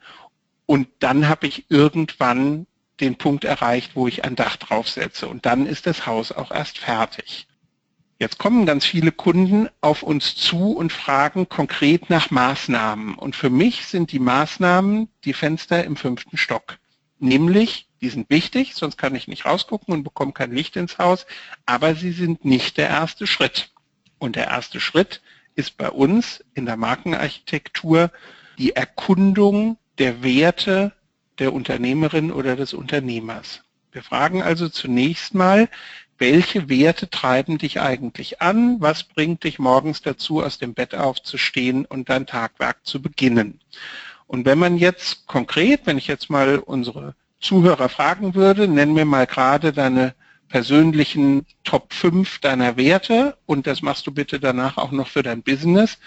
Und dann habe ich irgendwann den Punkt erreicht, wo ich ein Dach draufsetze. Und dann ist das Haus auch erst fertig. Jetzt kommen ganz viele Kunden auf uns zu und fragen konkret nach Maßnahmen. Und für mich sind die Maßnahmen die Fenster im fünften Stock. Nämlich, die sind wichtig, sonst kann ich nicht rausgucken und bekomme kein Licht ins Haus, aber sie sind nicht der erste Schritt. Und der erste Schritt ist bei uns in der Markenarchitektur die Erkundung der Werte der Unternehmerin oder des Unternehmers. Wir fragen also zunächst mal, welche Werte treiben dich eigentlich an? Was bringt dich morgens dazu, aus dem Bett aufzustehen und dein Tagwerk zu beginnen? Und wenn man jetzt konkret, wenn ich jetzt mal unsere Zuhörer fragen würde, nenn mir mal gerade deine persönlichen Top 5 deiner Werte und das machst du bitte danach auch noch für dein Business,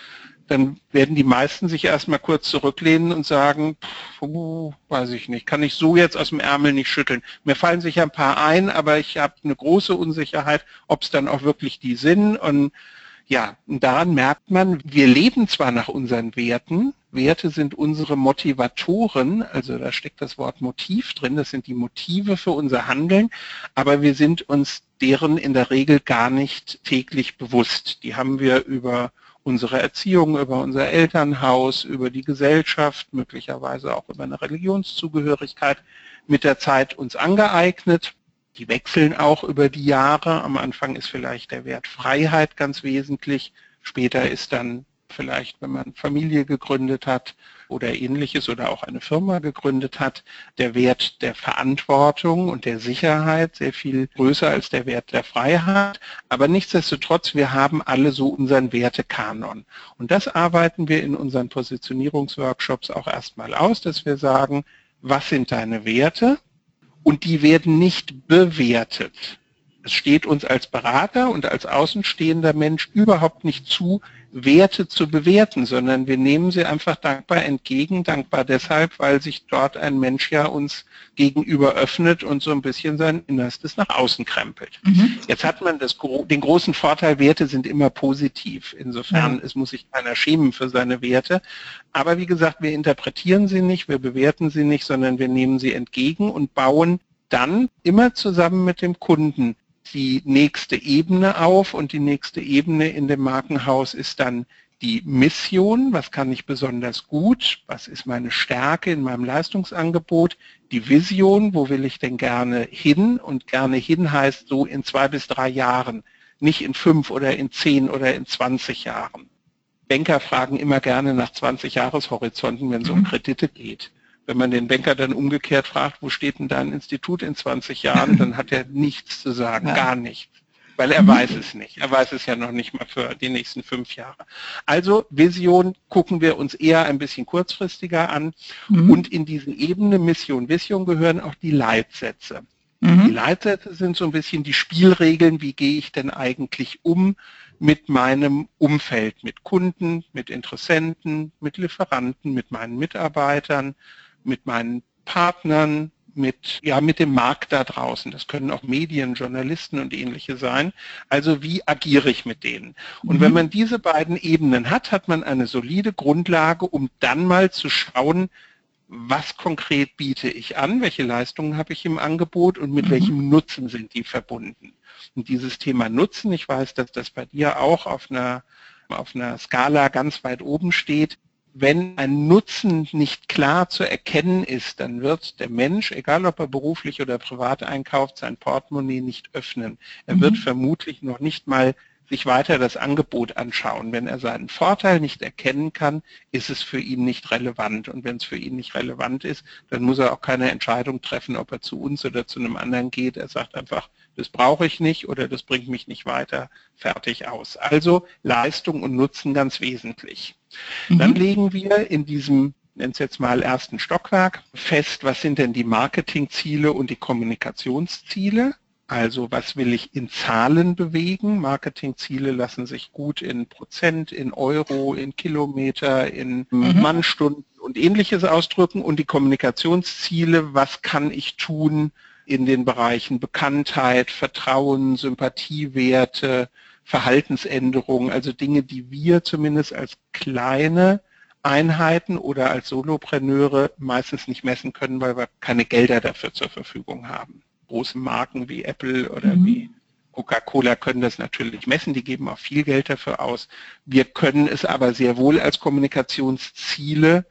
dann werden die meisten sich erstmal kurz zurücklehnen und sagen, pff, uh, weiß ich nicht, kann ich so jetzt aus dem Ärmel nicht schütteln. Mir fallen sich ein paar ein, aber ich habe eine große Unsicherheit, ob es dann auch wirklich die sind. Und ja, und daran merkt man, wir leben zwar nach unseren Werten, Werte sind unsere Motivatoren, also da steckt das Wort Motiv drin, das sind die Motive für unser Handeln, aber wir sind uns deren in der Regel gar nicht täglich bewusst. Die haben wir über unsere Erziehung, über unser Elternhaus, über die Gesellschaft, möglicherweise auch über eine Religionszugehörigkeit mit der Zeit uns angeeignet. Die wechseln auch über die Jahre. Am Anfang ist vielleicht der Wert Freiheit ganz wesentlich. Später ist dann vielleicht, wenn man Familie gegründet hat oder ähnliches oder auch eine Firma gegründet hat, der Wert der Verantwortung und der Sicherheit sehr viel größer als der Wert der Freiheit. Aber nichtsdestotrotz, wir haben alle so unseren Wertekanon. Und das arbeiten wir in unseren Positionierungsworkshops auch erstmal aus, dass wir sagen, was sind deine Werte? Und die werden nicht bewertet. Es steht uns als Berater und als außenstehender Mensch überhaupt nicht zu, Werte zu bewerten, sondern wir nehmen sie einfach dankbar entgegen, dankbar deshalb, weil sich dort ein Mensch ja uns gegenüber öffnet und so ein bisschen sein Innerstes nach außen krempelt. Mhm. Jetzt hat man das, den großen Vorteil, Werte sind immer positiv. Insofern ja. es muss sich keiner schämen für seine Werte. Aber wie gesagt, wir interpretieren sie nicht, wir bewerten sie nicht, sondern wir nehmen sie entgegen und bauen dann immer zusammen mit dem Kunden die nächste Ebene auf und die nächste Ebene in dem Markenhaus ist dann die Mission, was kann ich besonders gut, was ist meine Stärke in meinem Leistungsangebot, die Vision, wo will ich denn gerne hin? Und gerne hin heißt so in zwei bis drei Jahren, nicht in fünf oder in zehn oder in 20 Jahren. Banker fragen immer gerne nach 20 Jahreshorizonten, wenn es um mhm. Kredite geht wenn man den Banker dann umgekehrt fragt, wo steht denn dein Institut in 20 Jahren, dann hat er nichts zu sagen, ja. gar nichts. Weil er weiß es nicht. Er weiß es ja noch nicht mal für die nächsten fünf Jahre. Also Vision gucken wir uns eher ein bisschen kurzfristiger an. Mhm. Und in diesen Ebenen Mission, Vision gehören auch die Leitsätze. Mhm. Die Leitsätze sind so ein bisschen die Spielregeln, wie gehe ich denn eigentlich um mit meinem Umfeld, mit Kunden, mit Interessenten, mit Lieferanten, mit meinen Mitarbeitern, mit meinen Partnern, mit, ja, mit dem Markt da draußen. Das können auch Medien, Journalisten und ähnliche sein. Also wie agiere ich mit denen? Und mhm. wenn man diese beiden Ebenen hat, hat man eine solide Grundlage, um dann mal zu schauen, was konkret biete ich an, welche Leistungen habe ich im Angebot und mit mhm. welchem Nutzen sind die verbunden. Und dieses Thema Nutzen, ich weiß, dass das bei dir auch auf einer, auf einer Skala ganz weit oben steht, wenn ein Nutzen nicht klar zu erkennen ist, dann wird der Mensch, egal ob er beruflich oder privat einkauft, sein Portemonnaie nicht öffnen. Er mhm. wird vermutlich noch nicht mal sich weiter das Angebot anschauen. Wenn er seinen Vorteil nicht erkennen kann, ist es für ihn nicht relevant. Und wenn es für ihn nicht relevant ist, dann muss er auch keine Entscheidung treffen, ob er zu uns oder zu einem anderen geht. Er sagt einfach, das brauche ich nicht oder das bringt mich nicht weiter, fertig aus. Also Leistung und Nutzen ganz wesentlich. Mhm. Dann legen wir in diesem nennen es jetzt mal ersten Stockwerk, fest, was sind denn die Marketingziele und die Kommunikationsziele. Also was will ich in Zahlen bewegen? Marketingziele lassen sich gut in Prozent, in Euro, in Kilometer, in mhm. Mannstunden und ähnliches ausdrücken. Und die Kommunikationsziele, was kann ich tun in den Bereichen Bekanntheit, Vertrauen, Sympathiewerte, Verhaltensänderungen, also Dinge, die wir zumindest als kleine Einheiten oder als Solopreneure meistens nicht messen können, weil wir keine Gelder dafür zur Verfügung haben. Große Marken wie Apple oder mhm. wie Coca-Cola können das natürlich messen, die geben auch viel Geld dafür aus. Wir können es aber sehr wohl als Kommunikationsziele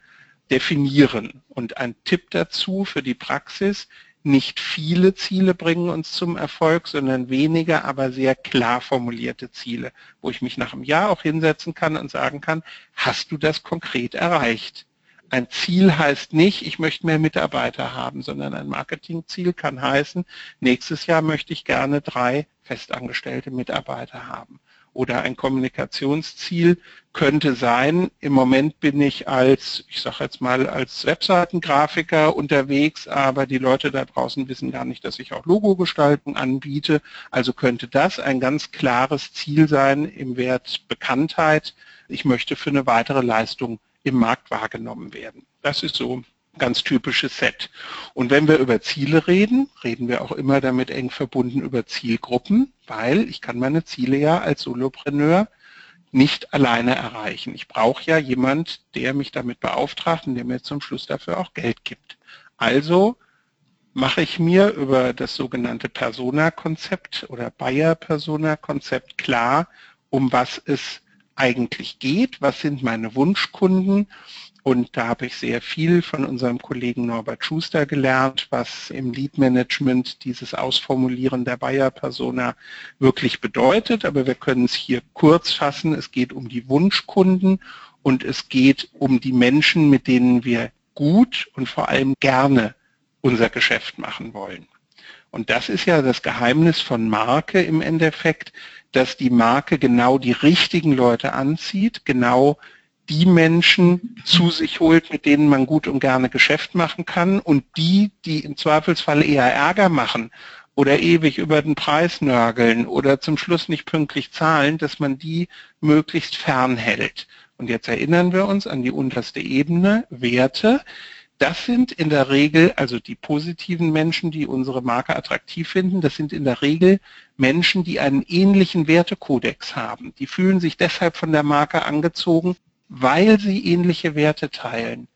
definieren. Und ein Tipp dazu für die Praxis, nicht viele Ziele bringen uns zum Erfolg, sondern weniger, aber sehr klar formulierte Ziele, wo ich mich nach einem Jahr auch hinsetzen kann und sagen kann, hast du das konkret erreicht? ein Ziel heißt nicht, ich möchte mehr Mitarbeiter haben, sondern ein Marketingziel kann heißen, nächstes Jahr möchte ich gerne drei festangestellte Mitarbeiter haben. Oder ein Kommunikationsziel könnte sein, im Moment bin ich als, ich sage jetzt mal, als Webseitengrafiker unterwegs, aber die Leute da draußen wissen gar nicht, dass ich auch Logogestaltung anbiete. Also könnte das ein ganz klares Ziel sein im Wert Bekanntheit. Ich möchte für eine weitere Leistung im Markt wahrgenommen werden. Das ist so ganz typisches Set. Und wenn wir über Ziele reden, reden wir auch immer damit eng verbunden über Zielgruppen, weil ich kann meine Ziele ja als Solopreneur nicht alleine erreichen. Ich brauche ja jemand, der mich damit beauftragt und der mir zum Schluss dafür auch Geld gibt. Also mache ich mir über das sogenannte Persona-Konzept oder Bayer-Persona-Konzept klar, um was es eigentlich geht, was sind meine Wunschkunden. Und da habe ich sehr viel von unserem Kollegen Norbert Schuster gelernt, was im Lead Management dieses Ausformulieren der Bayer-Persona wirklich bedeutet. Aber wir können es hier kurz fassen. Es geht um die Wunschkunden und es geht um die Menschen, mit denen wir gut und vor allem gerne unser Geschäft machen wollen. Und das ist ja das Geheimnis von Marke im Endeffekt, dass die Marke genau die richtigen Leute anzieht, genau die Menschen zu sich holt, mit denen man gut und gerne Geschäft machen kann und die, die im Zweifelsfall eher Ärger machen oder ewig über den Preis nörgeln oder zum Schluss nicht pünktlich zahlen, dass man die möglichst fernhält. Und jetzt erinnern wir uns an die unterste Ebene, Werte. Das sind in der Regel, also die positiven Menschen, die unsere Marke attraktiv finden, das sind in der Regel Menschen, die einen ähnlichen Wertekodex haben. Die fühlen sich deshalb von der Marke angezogen, weil sie ähnliche Werte teilen.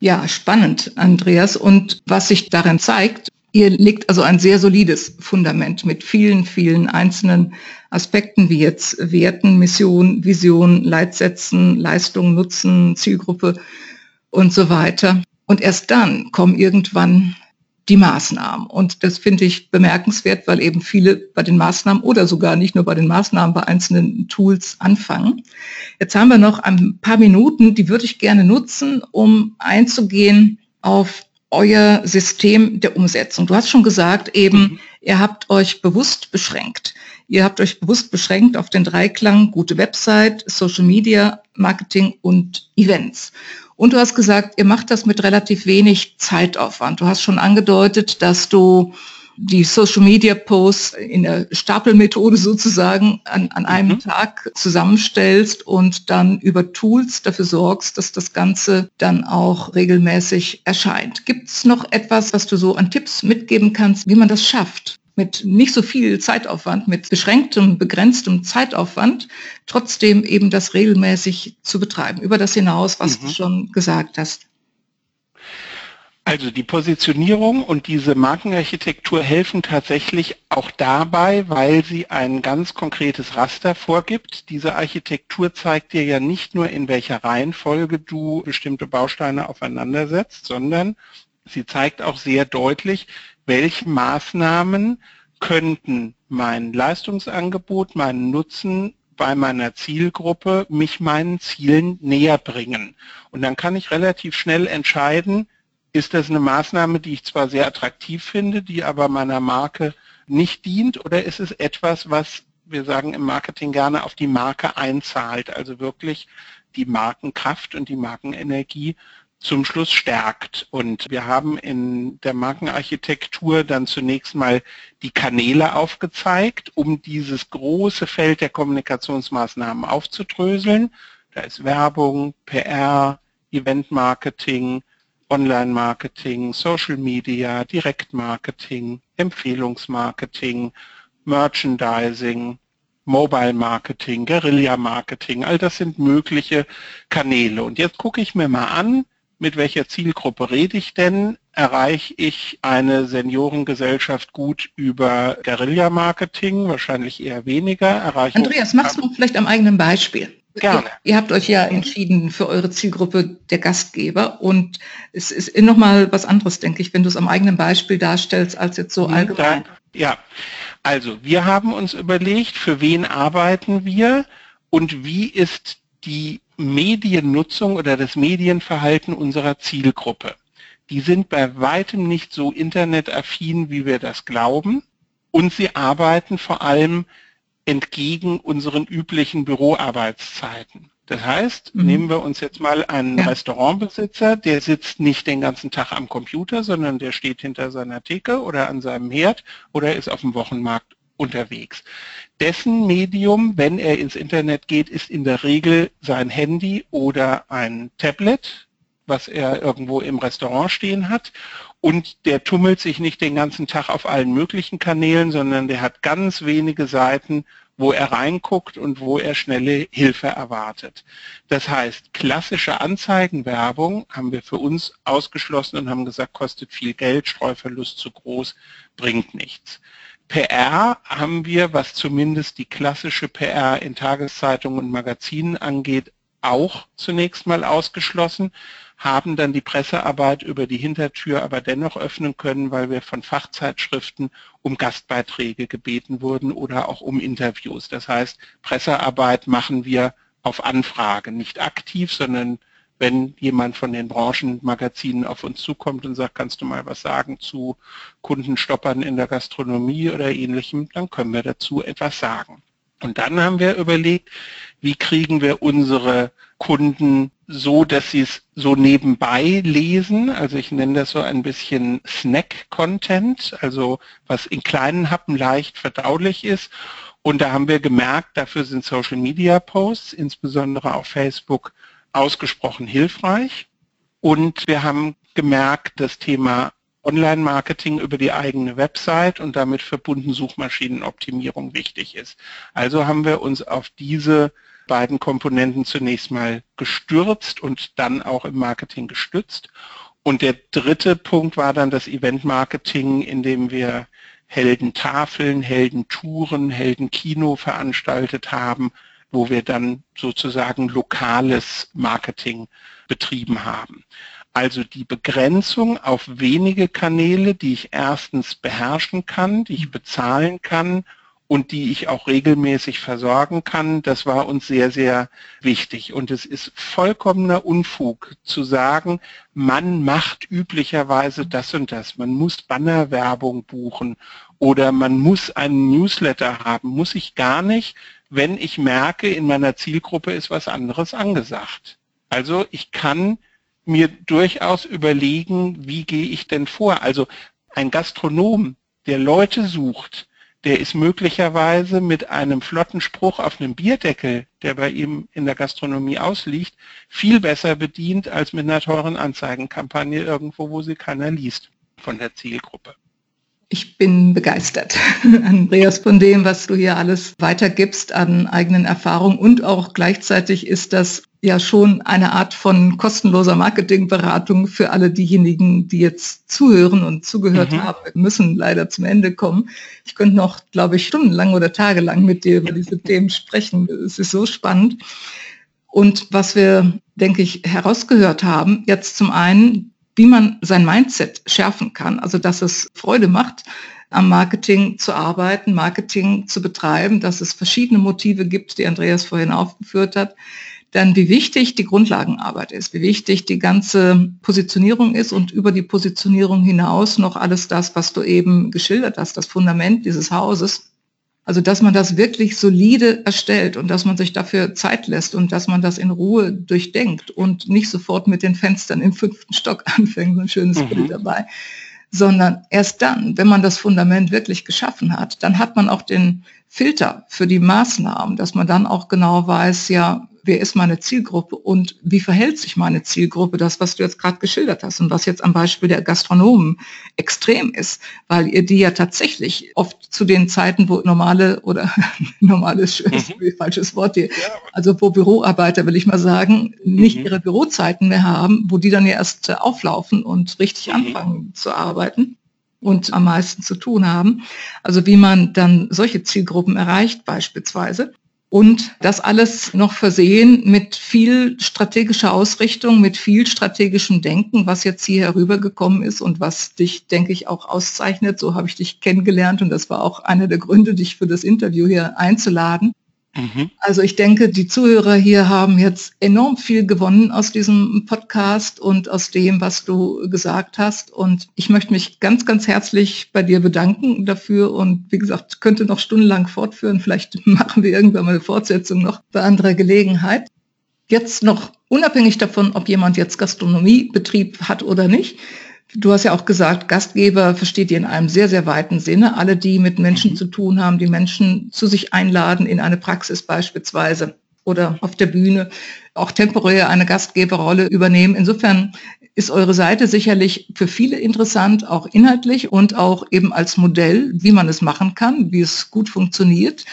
Ja, spannend, Andreas. Und was sich darin zeigt, ihr legt also ein sehr solides Fundament mit vielen, vielen einzelnen Aspekten wie jetzt Werten, Mission, Vision, Leitsätzen, Leistung, Nutzen, Zielgruppe und so weiter. Und erst dann kommen irgendwann die Maßnahmen. Und das finde ich bemerkenswert, weil eben viele bei den Maßnahmen oder sogar nicht nur bei den Maßnahmen, bei einzelnen Tools anfangen. Jetzt haben wir noch ein paar Minuten, die würde ich gerne nutzen, um einzugehen auf euer System der Umsetzung. Du hast schon gesagt, eben, mhm. ihr habt euch bewusst beschränkt. Ihr habt euch bewusst beschränkt auf den Dreiklang gute Website, Social Media, Marketing und Events. Und du hast gesagt, ihr macht das mit relativ wenig Zeitaufwand. Du hast schon angedeutet, dass du die Social Media Posts in der Stapelmethode sozusagen an, an einem mhm. Tag zusammenstellst und dann über Tools dafür sorgst, dass das Ganze dann auch regelmäßig erscheint. Gibt es noch etwas, was du so an Tipps mitgeben kannst, wie man das schafft? Mit nicht so viel Zeitaufwand, mit beschränktem, begrenztem Zeitaufwand, trotzdem eben das regelmäßig zu betreiben, über das hinaus, was mhm. du schon gesagt hast. Also die Positionierung und diese Markenarchitektur helfen tatsächlich auch dabei, weil sie ein ganz konkretes Raster vorgibt. Diese Architektur zeigt dir ja nicht nur, in welcher Reihenfolge du bestimmte Bausteine aufeinandersetzt, sondern sie zeigt auch sehr deutlich, welche Maßnahmen könnten mein Leistungsangebot, meinen Nutzen bei meiner Zielgruppe mich meinen Zielen näher bringen. Und dann kann ich relativ schnell entscheiden, ist das eine Maßnahme, die ich zwar sehr attraktiv finde, die aber meiner Marke nicht dient, oder ist es etwas, was wir sagen im Marketing gerne auf die Marke einzahlt, also wirklich die Markenkraft und die Markenenergie zum Schluss stärkt. Und wir haben in der Markenarchitektur dann zunächst mal die Kanäle aufgezeigt, um dieses große Feld der Kommunikationsmaßnahmen aufzudröseln. Da ist Werbung, PR, Eventmarketing, Online-Marketing, Social Media, Direktmarketing, Empfehlungsmarketing, Merchandising, Mobile Marketing, Guerilla Marketing, all das sind mögliche Kanäle. Und jetzt gucke ich mir mal an, mit welcher Zielgruppe rede ich denn? Erreiche ich eine Seniorengesellschaft gut über Guerilla-Marketing? Wahrscheinlich eher weniger. Erreiche Andreas, machst du vielleicht am eigenen Beispiel? Gerne. Ihr habt euch ja entschieden für eure Zielgruppe der Gastgeber und es ist nochmal was anderes, denke ich, wenn du es am eigenen Beispiel darstellst, als jetzt so allgemein. Ja, also wir haben uns überlegt, für wen arbeiten wir und wie ist die Mediennutzung oder das Medienverhalten unserer Zielgruppe. Die sind bei weitem nicht so internetaffin, wie wir das glauben. Und sie arbeiten vor allem entgegen unseren üblichen Büroarbeitszeiten. Das heißt, mhm. nehmen wir uns jetzt mal einen ja. Restaurantbesitzer, der sitzt nicht den ganzen Tag am Computer, sondern der steht hinter seiner Theke oder an seinem Herd oder ist auf dem Wochenmarkt unterwegs. Dessen Medium, wenn er ins Internet geht, ist in der Regel sein Handy oder ein Tablet, was er irgendwo im Restaurant stehen hat. Und der tummelt sich nicht den ganzen Tag auf allen möglichen Kanälen, sondern der hat ganz wenige Seiten, wo er reinguckt und wo er schnelle Hilfe erwartet. Das heißt, klassische Anzeigenwerbung haben wir für uns ausgeschlossen und haben gesagt, kostet viel Geld, Streuverlust zu groß, bringt nichts. PR haben wir, was zumindest die klassische PR in Tageszeitungen und Magazinen angeht, auch zunächst mal ausgeschlossen, haben dann die Pressearbeit über die Hintertür aber dennoch öffnen können, weil wir von Fachzeitschriften um Gastbeiträge gebeten wurden oder auch um Interviews. Das heißt, Pressearbeit machen wir auf Anfrage, nicht aktiv, sondern wenn jemand von den Branchenmagazinen auf uns zukommt und sagt, kannst du mal was sagen zu Kundenstoppern in der Gastronomie oder ähnlichem, dann können wir dazu etwas sagen. Und dann haben wir überlegt, wie kriegen wir unsere Kunden so, dass sie es so nebenbei lesen. Also ich nenne das so ein bisschen Snack-Content, also was in kleinen Happen leicht verdaulich ist. Und da haben wir gemerkt, dafür sind Social-Media-Posts, insbesondere auf Facebook, ausgesprochen hilfreich. Und wir haben gemerkt, das Thema Online-Marketing über die eigene Website und damit verbunden Suchmaschinenoptimierung wichtig ist. Also haben wir uns auf diese beiden Komponenten zunächst mal gestürzt und dann auch im Marketing gestützt. Und der dritte Punkt war dann das Event-Marketing, in dem wir Heldentafeln, Heldentouren, Heldenkino veranstaltet haben, wo wir dann sozusagen lokales Marketing betrieben haben. Also die Begrenzung auf wenige Kanäle, die ich erstens beherrschen kann, die ich bezahlen kann und die ich auch regelmäßig versorgen kann, das war uns sehr, sehr wichtig. Und es ist vollkommener Unfug zu sagen, man macht üblicherweise das und das. Man muss Bannerwerbung buchen oder man muss einen Newsletter haben. Muss ich gar nicht, wenn ich merke, in meiner Zielgruppe ist was anderes angesagt. Also ich kann mir durchaus überlegen, wie gehe ich denn vor? Also ein Gastronom, der Leute sucht, der ist möglicherweise mit einem flotten Spruch auf einem Bierdeckel, der bei ihm in der Gastronomie ausliegt, viel besser bedient als mit einer teuren Anzeigenkampagne irgendwo, wo sie keiner liest von der Zielgruppe. Ich bin begeistert, *laughs* Andreas, von dem, was du hier alles weitergibst an eigenen Erfahrungen und auch gleichzeitig ist das ja schon eine Art von kostenloser Marketingberatung für alle diejenigen, die jetzt zuhören und zugehört mhm. haben. Wir müssen leider zum Ende kommen. Ich könnte noch, glaube ich, stundenlang oder tagelang mit dir über diese *laughs* Themen sprechen. Es ist so spannend. Und was wir, denke ich, herausgehört haben, jetzt zum einen, wie man sein Mindset schärfen kann, also dass es Freude macht, am Marketing zu arbeiten, Marketing zu betreiben, dass es verschiedene Motive gibt, die Andreas vorhin aufgeführt hat, dann wie wichtig die Grundlagenarbeit ist, wie wichtig die ganze Positionierung ist und über die Positionierung hinaus noch alles das, was du eben geschildert hast, das Fundament dieses Hauses. Also, dass man das wirklich solide erstellt und dass man sich dafür Zeit lässt und dass man das in Ruhe durchdenkt und nicht sofort mit den Fenstern im fünften Stock *laughs* anfängt, ein schönes mhm. Bild dabei, sondern erst dann, wenn man das Fundament wirklich geschaffen hat, dann hat man auch den Filter für die Maßnahmen, dass man dann auch genau weiß, ja, wer ist meine Zielgruppe und wie verhält sich meine Zielgruppe, das, was du jetzt gerade geschildert hast und was jetzt am Beispiel der Gastronomen extrem ist, weil ihr die ja tatsächlich oft zu den Zeiten, wo normale oder *laughs* normales mhm. falsches Wort hier, also wo Büroarbeiter, will ich mal sagen, nicht mhm. ihre Bürozeiten mehr haben, wo die dann ja erst äh, auflaufen und richtig mhm. anfangen zu arbeiten und am meisten zu tun haben. Also wie man dann solche Zielgruppen erreicht beispielsweise. Und das alles noch versehen mit viel strategischer Ausrichtung, mit viel strategischem Denken, was jetzt hier herübergekommen ist und was dich, denke ich, auch auszeichnet. So habe ich dich kennengelernt und das war auch einer der Gründe, dich für das Interview hier einzuladen. Mhm. Also ich denke, die Zuhörer hier haben jetzt enorm viel gewonnen aus diesem Podcast und aus dem, was du gesagt hast. Und ich möchte mich ganz, ganz herzlich bei dir bedanken dafür. Und wie gesagt, könnte noch stundenlang fortführen. Vielleicht *laughs* machen wir irgendwann mal eine Fortsetzung noch bei anderer Gelegenheit. Jetzt noch unabhängig davon, ob jemand jetzt Gastronomiebetrieb hat oder nicht, Du hast ja auch gesagt, Gastgeber versteht ihr in einem sehr, sehr weiten Sinne. Alle, die mit Menschen mhm. zu tun haben, die Menschen zu sich einladen in eine Praxis beispielsweise oder auf der Bühne, auch temporär eine Gastgeberrolle übernehmen. Insofern ist eure Seite sicherlich für viele interessant, auch inhaltlich und auch eben als Modell, wie man es machen kann, wie es gut funktioniert,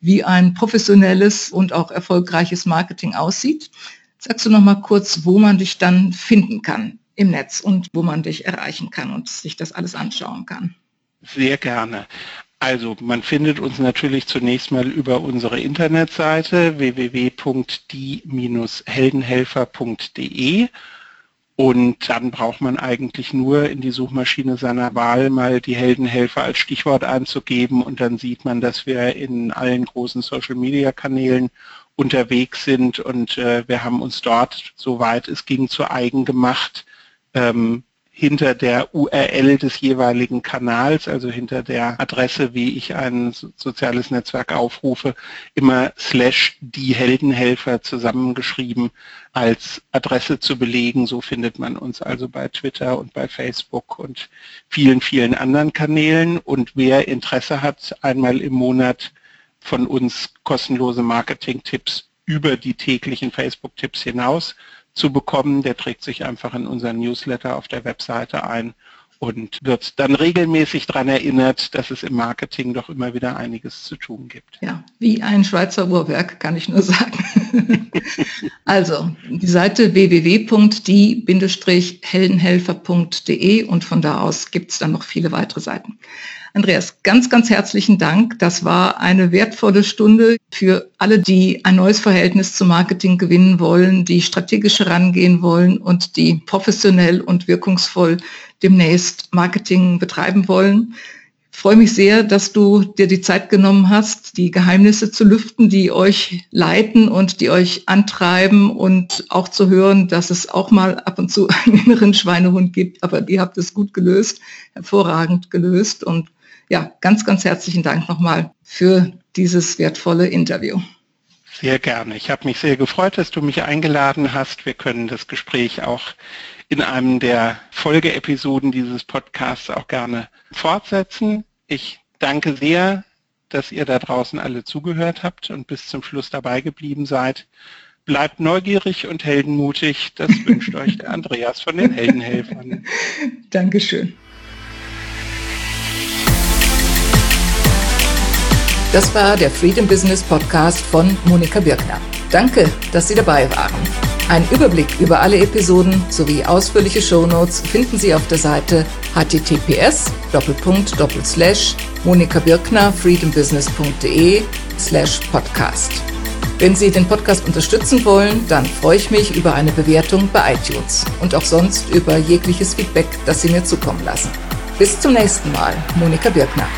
wie ein professionelles und auch erfolgreiches Marketing aussieht. Sagst du noch mal kurz, wo man dich dann finden kann? Im Netz und wo man dich erreichen kann und sich das alles anschauen kann. Sehr gerne. Also man findet uns natürlich zunächst mal über unsere Internetseite www.die-heldenhelfer.de und dann braucht man eigentlich nur in die Suchmaschine seiner Wahl mal die Heldenhelfer als Stichwort einzugeben und dann sieht man, dass wir in allen großen Social-Media-Kanälen unterwegs sind und äh, wir haben uns dort, soweit es ging, zu eigen gemacht, ähm, hinter der URL des jeweiligen Kanals, also hinter der Adresse, wie ich ein soziales Netzwerk aufrufe, immer slash die Heldenhelfer zusammengeschrieben als Adresse zu belegen. So findet man uns also bei Twitter und bei Facebook und vielen, vielen anderen Kanälen. Und wer Interesse hat, einmal im Monat von uns kostenlose Marketing-Tipps über die täglichen Facebook-Tipps hinaus zu bekommen. Der trägt sich einfach in unseren Newsletter auf der Webseite ein und wird dann regelmäßig daran erinnert, dass es im Marketing doch immer wieder einiges zu tun gibt. Ja, wie ein Schweizer Uhrwerk, kann ich nur sagen. *laughs* also die Seite www.die-heldenhelfer.de und von da aus gibt es dann noch viele weitere Seiten. Andreas, ganz, ganz herzlichen Dank. Das war eine wertvolle Stunde für alle, die ein neues Verhältnis zum Marketing gewinnen wollen, die strategisch herangehen wollen und die professionell und wirkungsvoll demnächst Marketing betreiben wollen. Freue mich sehr, dass du dir die Zeit genommen hast, die Geheimnisse zu lüften, die euch leiten und die euch antreiben und auch zu hören, dass es auch mal ab und zu *laughs* einen inneren Schweinehund gibt, aber ihr habt es gut gelöst, hervorragend gelöst und ja, ganz, ganz herzlichen Dank nochmal für dieses wertvolle Interview. Sehr gerne. Ich habe mich sehr gefreut, dass du mich eingeladen hast. Wir können das Gespräch auch in einem der Folgeepisoden dieses Podcasts auch gerne fortsetzen. Ich danke sehr, dass ihr da draußen alle zugehört habt und bis zum Schluss dabei geblieben seid. Bleibt neugierig und heldenmutig. Das *laughs* wünscht euch der Andreas von den Heldenhelfern. *laughs* Dankeschön. Das war der Freedom Business Podcast von Monika Birkner. Danke, dass Sie dabei waren. Ein Überblick über alle Episoden sowie ausführliche Shownotes finden Sie auf der Seite https monikabirkner freedombusiness.de slash podcast. Wenn Sie den Podcast unterstützen wollen, dann freue ich mich über eine Bewertung bei iTunes und auch sonst über jegliches Feedback, das Sie mir zukommen lassen. Bis zum nächsten Mal, Monika Birkner.